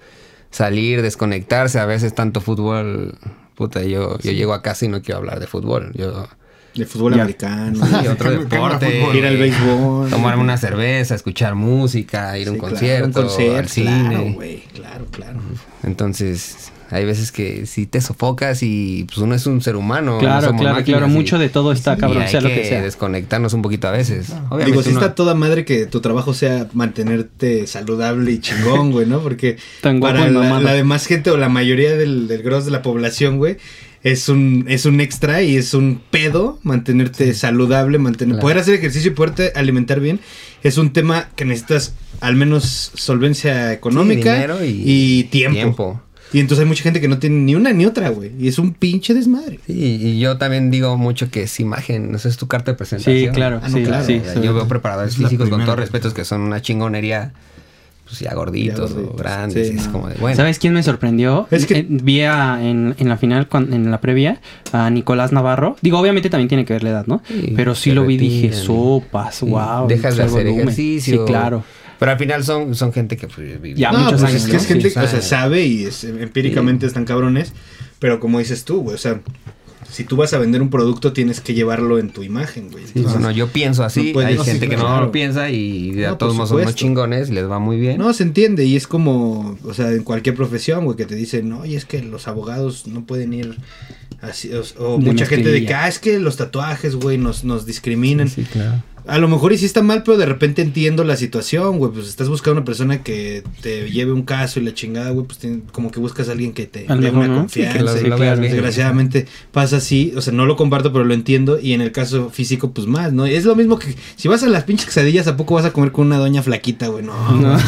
salir, desconectarse, a veces tanto fútbol. Puta, yo, yo llego a casa y no quiero hablar de fútbol. Yo De fútbol Ya. americano. y otro deporte, fútbol. Ir al béisbol. tomarme una cerveza, escuchar música, ir a un Sí, claro, concierto, un concierto, al cine. Claro, güey. Claro, claro. Entonces, hay veces que si te sofocas y pues uno es un ser humano. no Claro, claro, claro. y- Mucho de todo está cabrón, hay sea lo que que sea. desconectarnos un poquito a veces. Obviamente Digo, sí uno- está toda madre que tu trabajo sea mantenerte saludable y chingón, güey, ¿no? Porque Tan para la, demás gente o la mayoría del, del gros de la población, güey, es un, es un extra y es un pedo mantenerte saludable, mantener, Claro. poder hacer ejercicio y poderte alimentar bien. Es un tema que necesitas al menos solvencia económica dinero y- y, tiempo. tiempo. Y entonces hay mucha gente que no tiene ni una ni otra, güey. Y es un pinche desmadre. Sí, y yo también digo mucho que es imagen, no sé, es tu carta de presentación. Sí, claro, Ah, no, sí, claro. sí. O sea, sobre yo veo preparadores físicos con primera todo que- respeto que son una chingonería, pues ya gorditos, Ya gorditos, o grandes. sí, y es no. como de, bueno. ¿Sabes quién me sorprendió? Es que- Eh, vi a- en, en la final, en la previa, a Nicolás Navarro. Digo, obviamente también tiene que ver la edad, ¿no? Sí, Pero sí lo vi, dije, retiran y- sopas, Sí, wow. Dejas de hacer volumen. ejercicio. Sí, claro. Pero al final son, son gente que pues, vive- Ya, no, muchos pues años, es que ¿no? es gente, Sí, o sea, sabe y es- empíricamente están cabrones, pero como dices tú, güey, o sea, si tú vas a vender un producto tienes que llevarlo en tu imagen, güey. Sí, Entonces, bueno, yo pienso así, no puedes- hay no, sí, gente que no claro. lo piensa y No, a por todos modos son unos chingones, les va muy bien. No, se entiende y es como, o sea, en cualquier profesión, güey, que te dicen, no, y es que los abogados no pueden ir así, o, o mucha gente de que, ah, es que los tatuajes, güey, nos, nos discriminan. Sí, claro. A lo mejor y sí está mal, pero de repente entiendo la situación, güey. Pues estás buscando una persona que te lleve un caso y la chingada, güey. Pues tiene- como que buscas a alguien que te dé una ¿no? confianza. Sí, que y. Desgraciadamente pasa así. O sea, no lo comparto, pero lo entiendo. Y en el caso físico, pues más, ¿no? Es lo mismo que si vas a las pinches quesadillas, ¿a poco vas a comer con una doña flaquita, güey? No, No. güey,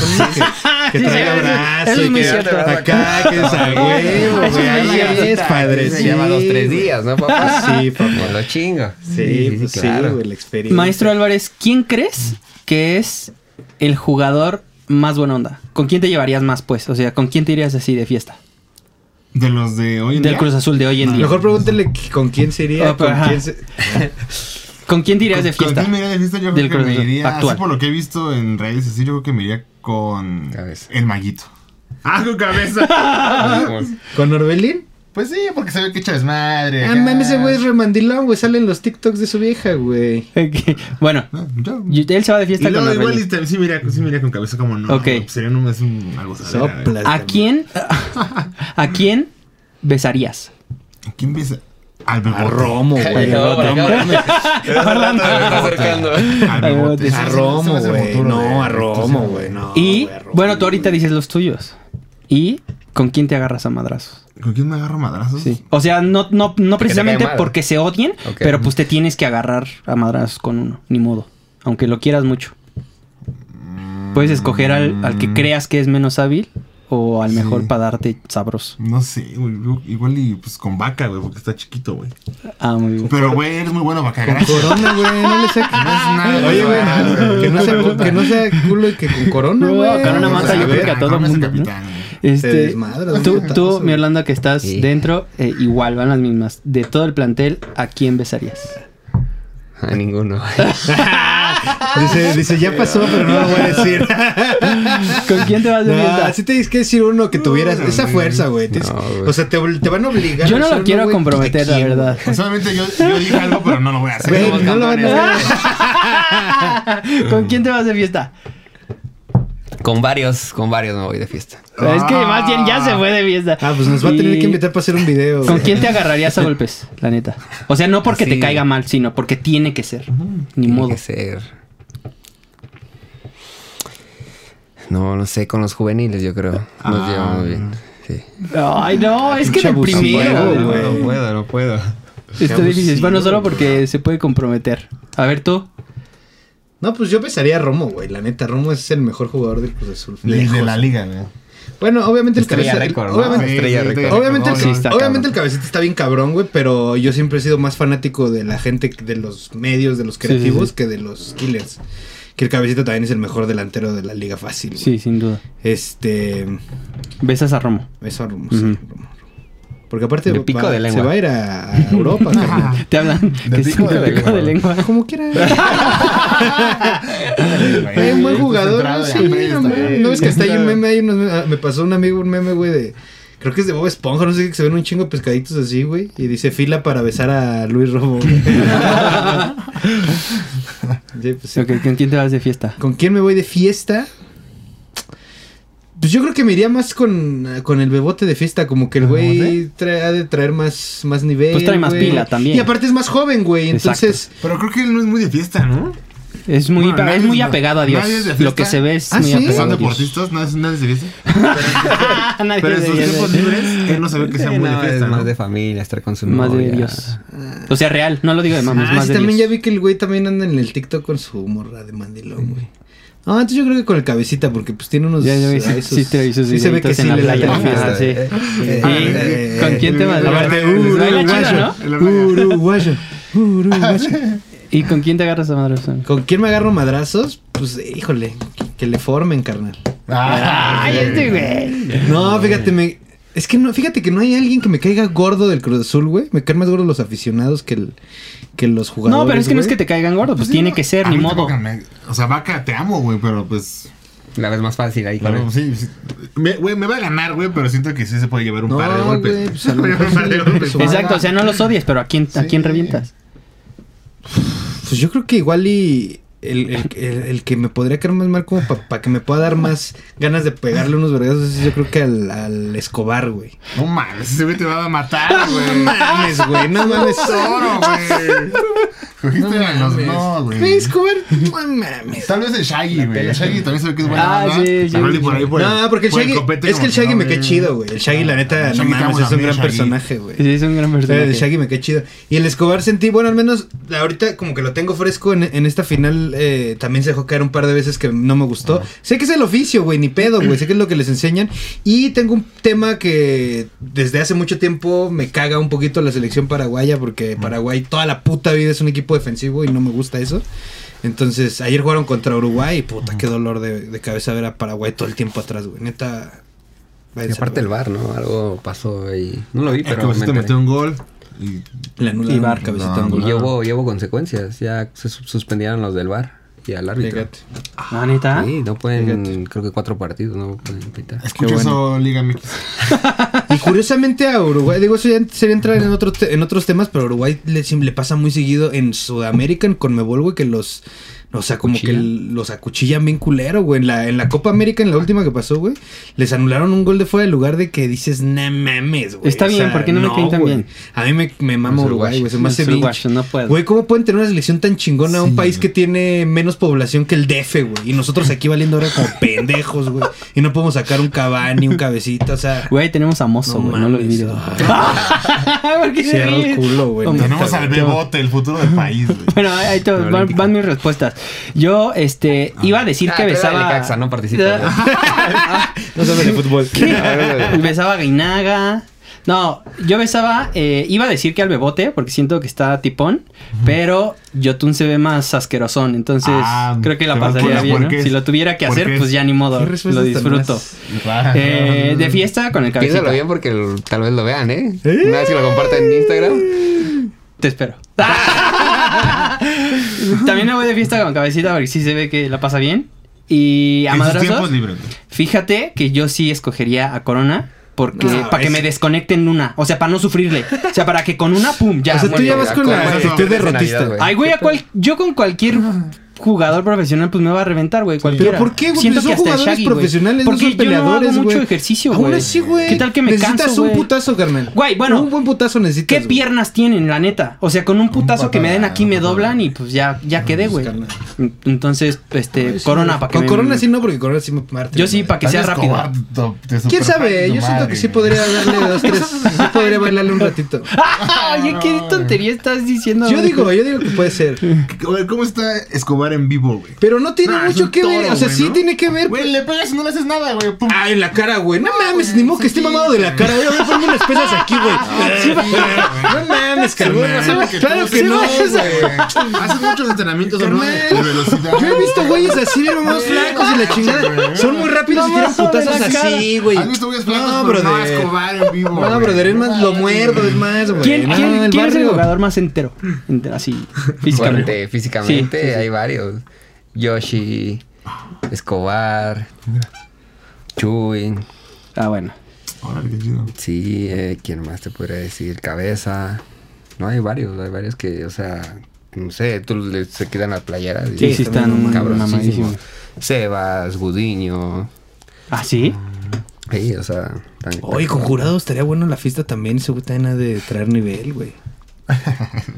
que, traiga brazo y que acá, que es a huevo, güey. es padre. Se lleva dos, tres días, ¿no, papá? Sí, papá. Lo chingo. Sí, pues sí, güey, la experiencia. Maestro Álvarez, ¿quién crees que es el jugador más buena onda? ¿Con quién te llevarías más, pues? O sea, ¿con quién te irías así de fiesta? De los de hoy en Del día. Cruz Azul de hoy en día. Mejor pregúntele con quién sería. Ah, con quién se- ¿Con quién te irías de ¿Con- fiesta? ¿Con quién me iría de fiesta? Yo Del creo que Cruz me Azul, iría, actual. así por lo que he visto en redes, así yo creo que me iría con Cabeza. el maguito. Ah, con cabeza. ¿Con Orbelín? pues sí, porque se ve que echa desmadre. Ah, mames, ese güey es remandilón, güey. Salen los TikToks de su vieja, güey. Bueno, yo- y- él se va de fiesta Y con igual Orbelín. y también sí me iría, sí me iría con cabeza como no. Ok. Sería un, es un, algo sadera, Soplas. ¿A quién? ¿A quién besarías? ¿A ¿Quién empieza? Al A bebote. Romo, güey. No. A Romo, güey. No, a Romo, güey. No. Y, a bueno, tú ahorita dices los tuyos. ¿Y con quién te agarras a madrazos? ¿Con quién me agarro madrazos? Sí. O sea, no, no, no precisamente porque se odien, pero pues te tienes que agarrar a madrazos con uno. Ni modo. Aunque lo quieras mucho. Puedes escoger al, al que creas que es menos hábil o al Sí. mejor para darte sabroso. No sé, güey. Igual y pues con vaca, güey, porque está chiquito, güey. Ah, muy bien. Pero, güey, eres muy bueno para Con cagar. corona, güey. No le saques. No es nada, Oye, güey. Que no sea, que no sea culo y que con corona, No, güey. Corona mata, yo creo que a todo ese mundo, ¿no? capitán. Este, un tú, tú, mi Orlando, que estás Sí. dentro, eh, igual van las mismas. De todo el plantel, ¿a quién besarías? A ninguno. Dice, dice, ya pasó, pero no lo voy a decir. ¿Con quién te vas de No, fiesta? así te tienes que decir uno que tuvieras esa fuerza, güey. Tienes- No, güey. o sea, te, te van a obligar. Yo a no lo quiero comprometer, ¿de la verdad. Pues, Solamente yo, yo dije algo, pero no lo voy a hacer. Güey, no lo van a. ¿Con quién te vas de fiesta? Con varios, con varios me voy de fiesta. Es que más bien ya se fue de fiesta. Ah, pues nos va a tener que invitar para hacer un video. ¿Con güey. quién te agarrarías a golpes? La neta. O sea, no porque te caiga mal, sino porque tiene que ser. Ni Tiene modo. que ser. No, no sé, con los juveniles yo creo. Nos Ah. llevamos bien. Sí. Ay, no, es que el primero. güey. No puedo, no puedo. Está difícil. Bueno, solo porque se puede comprometer. A ver tú. No, pues yo besaría a Romo, güey. La neta, Romo es el mejor jugador del Cruz Azul. De la liga, güey. Bueno, obviamente el Estrella cabeza- récord, ¿no? Obviamente, Estrella sí, récord. sí, Obviamente, el, cabecita está bien cabrón, güey, pero yo siempre he sido más fanático de la gente, de los medios, de los Sí, sí, creativos, sí. que de los killers. Que el cabecita también es el mejor delantero de la liga fácil. güey. Sí, sin duda. Este. Besas a Romo. Eso a Romo, sí. Romo. Porque aparte De pico va- de lengua. se va a ir a, a Europa. Te hablan De que pico sí, de de pico de lengua. Como quiera. Güey, Es un buen jugador. de sí, no. No, es que hasta hay un meme ahí. unos- ah, me pasó un amigo un meme, güey, de. Creo que es de Bob Esponja, no sé qué, que se ven un chingo de pescaditos así, güey. Y dice fila para besar a Luis Romo. Sí, pues, ¿Con quién te vas de fiesta? ¿Con quién me voy de fiesta? Pues yo creo que me iría más con, con el bebote de fiesta, como que el güey trae- ha de traer más, más nivel. Pues trae más güey. pila también. Y aparte es más joven, güey. Exacto. Entonces, Pero creo que él no es muy de fiesta, ¿no? Es muy, Bueno, nadie es muy apegado a Dios. nadie es de Lo que se ve es Ah, muy ¿sí? apegado Son deportistas, no es, no es de fiesta. Nadie Pero en de sus tiempos libres, él no se ve que sea muy de no, fiesta. es ¿no? más de familia, estar con su Más de novia. Dios. O sea, real. No lo digo de mames, ah, más sí, de también Dios. ya vi que el güey también anda en el TikTok con su morra de mandilón, güey. No, entonces yo creo que con el cabecita, porque pues tiene unos. Ya, ya vi, sí, sí te sus sí se ve que sí en la playa. la fiesta. Ah, sí. Eh, ¿Y eh, con quién te vas? Baila chido, uruguayo. ¿no? Uruguayo. Uruguayo. ¿Y con quién te agarras a madrazos? ¿Con quién me agarro madrazos? Pues, híjole, que le formen, carnal. Ay, este güey. No, fíjate, me... Es que no, fíjate que no hay alguien que me caiga gordo del Cruz Azul, güey. Me caen más gordos los aficionados que, el, que los jugadores. No, pero es que no es que te caigan gordo, pues tiene que ser, A ni modo. me- O sea, vaca, te amo, güey, pero pues. La vez más fácil ahí con sí, sí. Me, güey, me va a ganar, güey, pero siento que sí se puede llevar un No, par de golpes. güey, pues, Exacto, o sea, no los odies, pero ¿a quién, a quién revientas? Pues yo creo que igual y el, el- el- el que me podría caer más mal como para que me pueda dar más ganas de pegarle unos vergazos es yo creo que al, al Escobar, güey. No mames, ese güey te va a matar, güey. No mames, güey, no mames. Toro, güey. Cogiste a los no, Güey, güey. Escobar, no mames. Tal vez el Shaggy, güey. El Shaggy también se ve que es buena Ah, onda. sí, sí, por ahí por No, porque el por Shaggy, es que el Shaggy no, me cae chido, güey. El Shaggy, la neta, no mames, es un gran personaje, güey. Sí, es un gran personaje. El Shaggy me cae chido. Y el Escobar sentí, bueno, al menos ahorita como que lo tengo fresco en, en esta final. Eh, también se dejó caer un par de veces que no me gustó. Sé que es el oficio, güey, ni pedo, güey. sé que es lo que les enseñan. Y tengo un tema que desde hace mucho tiempo me caga un poquito la selección paraguaya. Porque Paraguay toda la puta vida es un equipo defensivo y no me gusta eso. Entonces, ayer jugaron contra Uruguay y puta, qué dolor de, de cabeza ver a Paraguay todo el tiempo atrás, güey. Neta. Y aparte el bar, ¿no? Algo pasó ahí. No lo vi, pero. me metió un gol. Y. Le anularon Y el cabecita No. Y hubo, y hubo consecuencias. Ya se su- suspendieron los del bar y al árbitro. Fíjate. Ah, neta. Sí, no pueden, Fíjate. creo que cuatro partidos no pueden pitar. escucha Qué eso, Liga MX. Y curiosamente a Uruguay, digo, eso ya sería entrar en, otro te- en otros temas, pero a Uruguay le pasa muy seguido en Sudamérica, en Conmebol, güey, que los, o sea, como que los acuchillan bien culero, güey. En la, en la Copa América, en la última que pasó, güey, les anularon un gol de fuera de lugar de que dices, no mames, güey. Está bien, ¿por qué no me caen tan bien? A mí me, me mama Uruguay, güey, se me hace bien. no puedo. Güey, ¿cómo pueden tener una selección tan chingona a un país güey. que tiene menos población que el DF, güey? Y nosotros aquí valiendo ahora como pendejos, güey. Y no podemos sacar un Cavani, un cabecita, o sea... Güey, tenemos a Mozo, No güey, no, lo mames. olvides. ¿Por qué se Cierra el culo, güey. Tenemos al Bebote, el futuro del país, güey. Bueno, ahí van mis respuestas. Yo, este, iba a decir Ah, que besaba. el Necaxa no participa, No sabe de fútbol. besaba a Gainaga. No, yo besaba, eh, iba a decir que al bebote, porque siento que está tipón, pero Yotun se ve más asquerosón, entonces Ah, creo que la pasaría bien, ¿no? Si lo tuviera que hacer, pues ya ni modo, lo disfruto. Eh, de fiesta con el cabecita. Piénsalo bien porque tal vez lo vean, ¿eh? ¿Eh? Una vez que lo compartan en Instagram. Te espero. También me voy de fiesta con cabecita porque sí se ve que la pasa bien. Y a madrazos. Fíjate que yo sí escogería a Corona. Porque, No, para que es- me desconecten una. O sea, para no sufrirle. O sea, para que con una, pum, ya. O sea, tú ya vas con la actitud derrotista. güey. Ay, güey, a cual- yo con cualquier jugador profesional, pues me va a reventar, güey. Cualquiera. ¿Pero por qué, güey? Siento Pues son que hasta el jugadores Shaggy, güey. profesionales, no Porque son yo peleadores, no hago mucho güey. ejercicio, Aún güey. así, güey. ¿Qué tal que me necesitas canso, un güey? putazo, carnal. Güey, bueno. Un buen putazo necesitas. ¿Qué güey. piernas tienen, la neta? O sea, con un putazo que me den aquí me doblan y pues ya, ya quedé, güey. carnal. Entonces, este, Ay, sí, Corona güey. para que Con me- Corona sí no, porque Corona sí me parte. Yo sí, para que sea rápido. ¿Quién sabe? Yo siento que sí güey. podría darle dos, tres. Sí podría bailarle un ratito. Oye, qué tontería estás diciendo. Yo güey? digo, yo digo que puede ser. A ver, ¿Cómo está Escobar en vivo, güey? Pero no tiene Nah, mucho que ver. toro, O sea, güey, sí ¿no? tiene que ver. Güey, le pegas y no le haces nada, güey. Pum. Ah, en la cara, güey. No mames, ni modo que esté mamado de la cara. Voy a ponerme unas pesas aquí, güey. Sí, No mames, carnal. Claro que no, güey. Haces muchos entrenamientos ¿no? De velocidad. Yo he visto güeyes así, bien mamados flacos y la chingada. Son muy rápidos y tiran putazos así, güey. ¿Has visto güeyes flacos? No, pero no a brother. Escobar en vivo. No, brother, es más, lo muerdo, es más, güey. ¿Quién, No, es el jugador más entero? Así, físicamente. Físicamente, hay varios. Yoshi, Escobar, Chuy. Ah, bueno. Sí, eh, ¿quién más te podría decir? Cabeza. No, hay varios, hay varios que, o sea, no sé, tú se quedan las playeras. y- Sí, sí están cabroncísimo. mamadísimos. Sebas, Gudiño. ¿Ah, sí? Sí, o sea. tan- Oye, con jurados estaría bueno la fiesta también. Güey también ha de traer nivel, güey.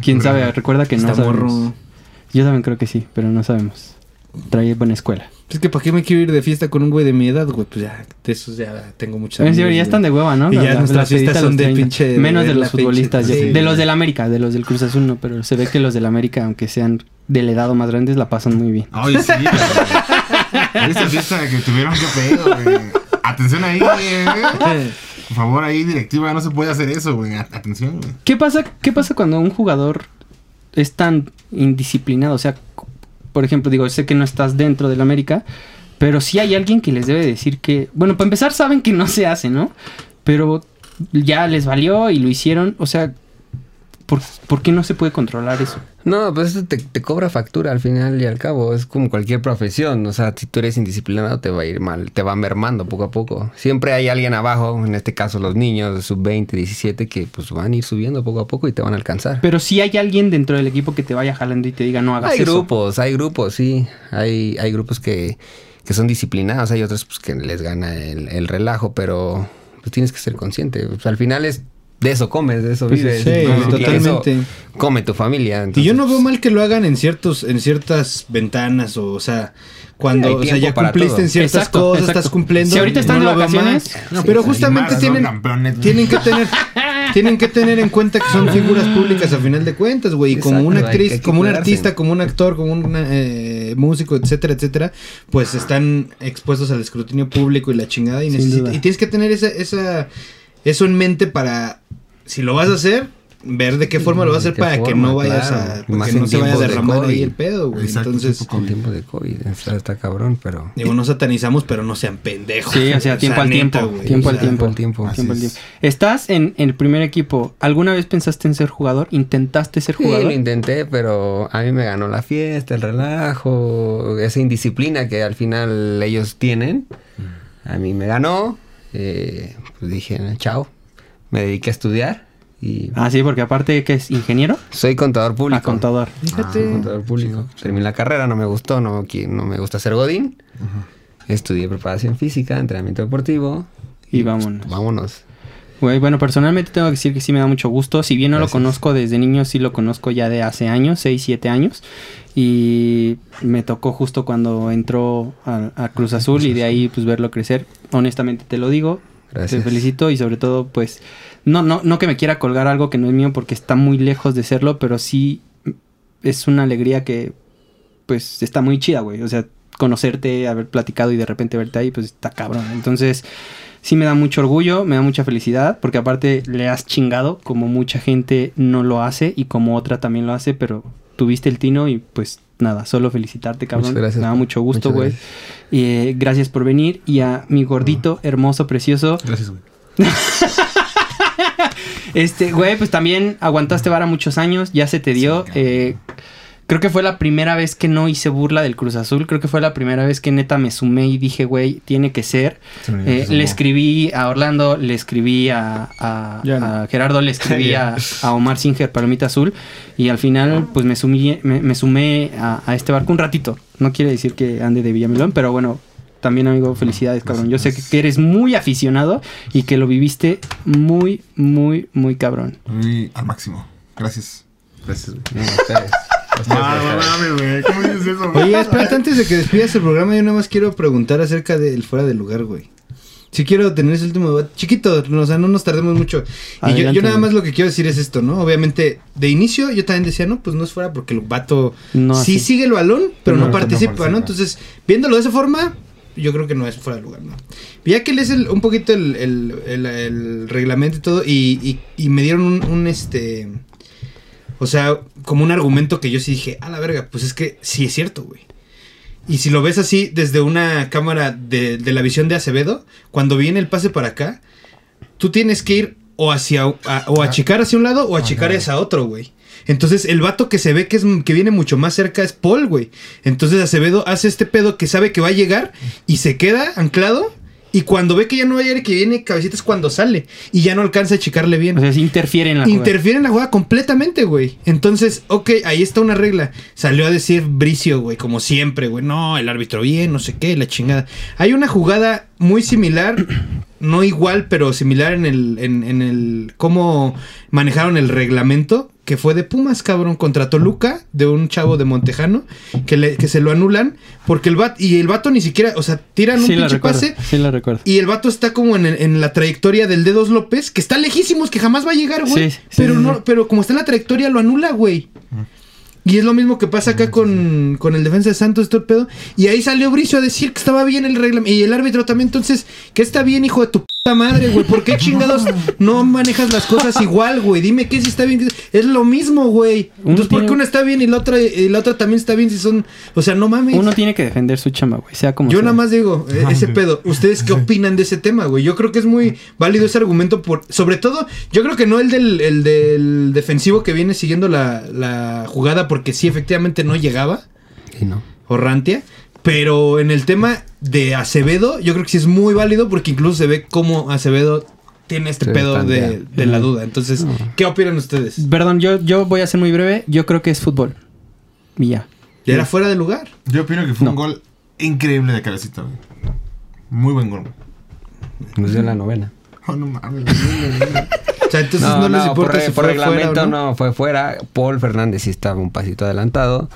¿Quién sabe? Recuerda que no Está. Yo también creo que sí, pero no sabemos. Trae buena escuela. Es que ¿para qué me quiero ir de fiesta con un güey de mi edad, güey? Pues ya, de esos ya tengo muchos Oye, sí, ya están de hueva, ¿no? Y ya La- nuestras las fiestas son de 30. pinche de Menos de los la pinche- futbolistas. yo- sí. De los del América, de los del Cruz Azul no, pero se ve que los del América, aunque sean del edad o más grandes, la pasan muy bien. Oye, sí, güey. Esta fiesta que tuvieron que pedo, güey. Atención ahí, güey. Por favor, ahí, directiva, no se puede hacer eso, güey. A- Atención, güey. ¿Qué pasa, ¿Qué pasa cuando un jugador es tan indisciplinado? O sea, por ejemplo, digo, sé que no estás dentro del América, pero sí hay alguien que les debe decir que, bueno, para empezar saben que no se hace, ¿no? Pero ya les valió y lo hicieron, o sea, ¿por, por qué no se puede controlar eso? No, pues eso te, te cobra factura al final y al cabo. Es como cualquier profesión. O sea, si tú eres indisciplinado, te va a ir mal. Te va mermando poco a poco. Siempre hay alguien abajo, en este caso los niños de sub 20, 17, que pues van a ir subiendo poco a poco y te van a alcanzar. Pero sí hay alguien dentro del equipo que te vaya jalando y te diga, no hagas Hay eso. grupos, hay grupos, sí. Hay, hay grupos que, que son disciplinados, hay otros pues, que les gana el, el relajo, pero pues tienes que ser consciente. Pues, al final es de eso comes, de eso Pues vives. sí, de totalmente. eso come tu familia. Y yo no entonces- veo mal que lo hagan en ciertos, en ciertas ventanas o, o sea, cuando, o sea, ya cumpliste todo. en ciertas Exacto, cosas, exacto. estás cumpliendo. Si ahorita están de lo veo vacaciones. No, pero pues, justamente tienen, tienen que tener, tienen que tener en cuenta que son figuras públicas a final de cuentas, güey. Y como una actriz, que como un artista, como un actor, como un eh, músico, etcétera, etcétera, pues están expuestos al escrutinio público y la chingada. Y, y tienes que tener esa, esa, eso en mente para, si lo vas a hacer, ver de qué forma lo va a hacer ¿De qué para que no vayas Claro. a. Más Porque no se vaya a de derramar ahí el pedo, güey. Exacto, Entonces, En tiempo de COVID, está, está cabrón, pero... digo, no satanizamos, pero no sean pendejos. Sí, o sea, tiempo al neta, tiempo, güey, tiempo o al sea, tiempo. al tiempo. Al tiempo. Estás en, en el primer equipo. ¿Alguna vez pensaste en ser jugador? ¿Intentaste ser Sí, jugador? lo intenté, pero a mí me ganó la fiesta, el relajo, esa indisciplina que al final ellos tienen. A mí me ganó. eh, pues dije, chao. Me dediqué a estudiar y Ah, sí, porque aparte que es ingeniero. soy contador público. Ah, contador. Fíjate. Ah, contador público. Terminé la carrera, no me gustó, no, qui- no me gusta ser godín. Estudié preparación física, entrenamiento deportivo. Y vámonos. Vámonos. Güey, bueno, personalmente tengo que decir que sí me da mucho gusto. Si bien no Gracias. lo conozco desde niño, sí lo conozco ya de hace años, 6, 7 años. Y me tocó justo cuando entró a, a Cruz Azul y de ahí pues verlo crecer. Honestamente te lo digo. Gracias. Te felicito y sobre todo pues no, no, no que me quiera colgar algo que no es mío porque está muy lejos de serlo, pero sí es una alegría que pues está muy chida, güey. O sea, conocerte, haber platicado y de repente verte ahí, pues está cabrón. Entonces, sí me da mucho orgullo, me da mucha felicidad, porque aparte le has chingado, como mucha gente no lo hace y como otra también lo hace, pero tuviste el tino y pues nada, solo felicitarte, cabrón. Muchas gracias. Me da mucho gusto, güey. gracias. Y eh, gracias por venir y a mi gordito, hermoso, precioso. Gracias, güey. Este, güey, pues también aguantaste vara muchos años, ya se te dio. Sí, eh, creo que fue la primera vez que no hice burla del Cruz Azul. Creo que fue la primera vez que neta me sumé y dije, güey, tiene que ser. Sí, Eh, le escribí a Orlando, le escribí a, a- Ya no. a Gerardo, le escribí a, a Omar Singer, Palomita Azul. Y al final, pues me sumí, me, me sumé a, a este barco un ratito. No quiere decir que ande de Villamilón, pero bueno. También, amigo, felicidades, cabrón. Yo sé que, que eres muy aficionado y que lo viviste muy, muy, muy cabrón. Muy al máximo. Gracias. Gracias, güey. Mames, güey. ¿Cómo dices eso? güey? Oye, espérate, antes de que despidas el programa, yo nada más quiero preguntar acerca del fuera del lugar, güey. Si quiero tener ese último debate. Chiquito, no, o sea, no nos tardemos mucho. y yo, yo nada más lo que quiero decir es esto, ¿no? Obviamente, de inicio yo también decía, no, pues no es fuera porque el vato No, sí así. sigue el balón, pero no, No, no participa, ¿no? Entonces, viéndolo de esa forma, yo creo que no es fuera de lugar, ¿no? Ya que lees el- un poquito el, el- el- el reglamento y todo, y, y- y me dieron un, un, este. O sea, como un argumento que yo sí dije, a la verga, pues es que sí es cierto, güey. Y si lo ves así desde una cámara de, de la visión de Acevedo, cuando viene el pase para acá, tú tienes que ir o hacia a- o achicar hacia un lado o achicar hacia otro, güey. Entonces el vato que se ve que es que viene mucho más cerca es Paul, güey. Entonces Acevedo hace este pedo que sabe que va a llegar y se queda anclado y cuando ve que ya no va a llegar y que viene cabecita es cuando sale y ya no alcanza a achicarle bien. O sea, sí interfiere en la jugada. Interfiere en la jugada completamente, güey. Entonces, ok, ahí está una regla. Salió a decir Bricio, güey, como siempre, güey. No, el árbitro bien, no sé qué, la chingada. Hay una jugada muy similar, no igual, pero similar en el, en, en el cómo manejaron el reglamento, que fue de Pumas, cabrón, contra Toluca, de un chavo de Montejano, que, le, que se lo anulan, porque el vato, y el vato ni siquiera, o sea, tiran un Sí pinche recuerdo. pase Sí la recuerdo. y el vato está como en, en la trayectoria del Dedos López, que está lejísimos, que jamás va a llegar, güey. Sí, sí, pero no, pero como está en la trayectoria, lo anula, güey. Y es lo mismo que pasa acá con, con el defensa de Santos, todo el pedo. Y ahí salió Bricio a decir que estaba bien el reglamento. Y el árbitro también, entonces, que está bien, hijo de tu puta madre, güey. ¿Por qué chingados no manejas las cosas igual, güey? Dime qué si está bien. Es lo mismo, güey. Entonces, ¿por qué una está bien y la otra, y la otra también está bien si son. O sea, no mames. Uno tiene que defender su chamba, güey. Sea como Yo sea. nada más digo, eh, ese pedo. ¿Ustedes qué opinan de ese tema, güey? Yo creo que es muy válido ese argumento por... Sobre todo, yo creo que no el del, el del defensivo que viene siguiendo la, la jugada porque sí, efectivamente no llegaba. Y no. Orrantia. Pero en el tema de Acevedo, yo creo que sí es muy válido porque incluso se ve cómo Acevedo tiene este Se pedo de, de la duda. Entonces, No. ¿qué opinan ustedes? Perdón, yo, yo voy a ser muy breve. Yo creo que es fútbol. Y ya. Ya era fuera de lugar. Yo opino que fue No. un gol increíble de cabecita. Muy buen gol. Nos dio la novena. Oh, no mames. O sea, entonces no, les importa por, si por fue fuera reglamento o no. no. fue fuera. Paul Fernández sí estaba un pasito adelantado.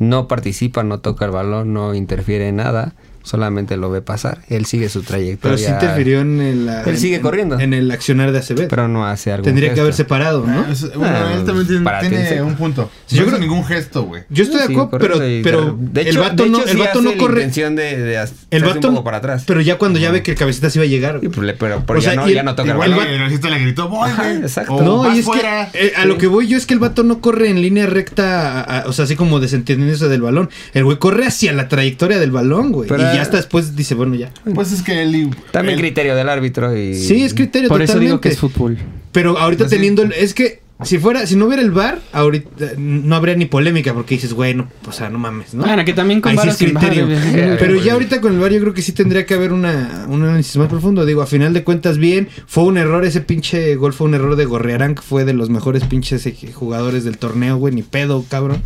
No participa, no toca el balón, no interfiere en nada. Solamente lo ve pasar. Él sigue su Pero trayectoria. sí interfirió en el... Él sigue en- corriendo. En el accionar de Acevedo. Pero no hace algo. Tendría que haber separado, ¿no? Ah, es- bueno, Ah, él también tiene, un punto. Sí, yo yo creo ningún gesto, güey. Yo estoy de acuerdo, pero, pero de el hecho- vato de no, hecho, el sí vato hace no la corre. intención de, de El un vato, poco para atrás. pero ya cuando ya ve que el cabecita se iba a llegar. Pues pero, pero O ya, sea, no, y ya el- no toca el balón. el le gritó, voy, güey. exacto. No, y es que eh, a lo que voy yo es que el vato no corre en línea recta, o sea, así como desentendiéndose del balón. El güey corre hacia la trayectoria del balón, güey. Y ya hasta después dice, bueno, ya. Pues es que él... También él- criterio del árbitro y... Sí, es criterio Por eso digo que es fútbol. Pero ahorita Pues teniendo el, es que si fuera, si no hubiera el bar, ahorita no habría ni polémica porque dices, güey, no, o sea, no mames, ¿no? Bueno, que también con sí criterio. bar. Pero ya ahorita con el bar yo creo que sí tendría que haber una, un análisis más profundo. Digo, a final de cuentas bien, fue un error, ese pinche gol fue un error de Gorrearán, que fue de los mejores pinches jugadores del torneo, güey, ni pedo, cabrón.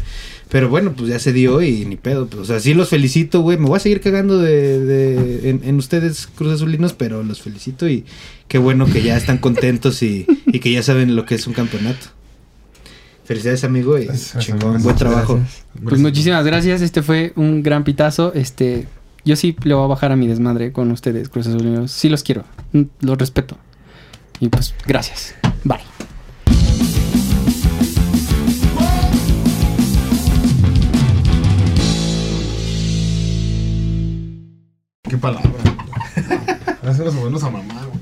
Pero bueno, pues ya se dio y ni pedo. Pues, o sea, sí los felicito, güey. Me voy a seguir cagando de, de- en, en ustedes, Cruz Azulinos, pero los felicito y qué bueno que ya están contentos y, y que ya saben lo que es un campeonato. Felicidades, amigo, y Gracias, chingón, gracias, buen trabajo. Pues muchísimas gracias. Este fue un gran pitazo. Este, yo sí le voy a bajar a mi desmadre con ustedes, Cruz Azulinos. Sí los quiero. Los respeto. Y pues, gracias. Bye. Qué palabra. Hace unos buenos a mamá.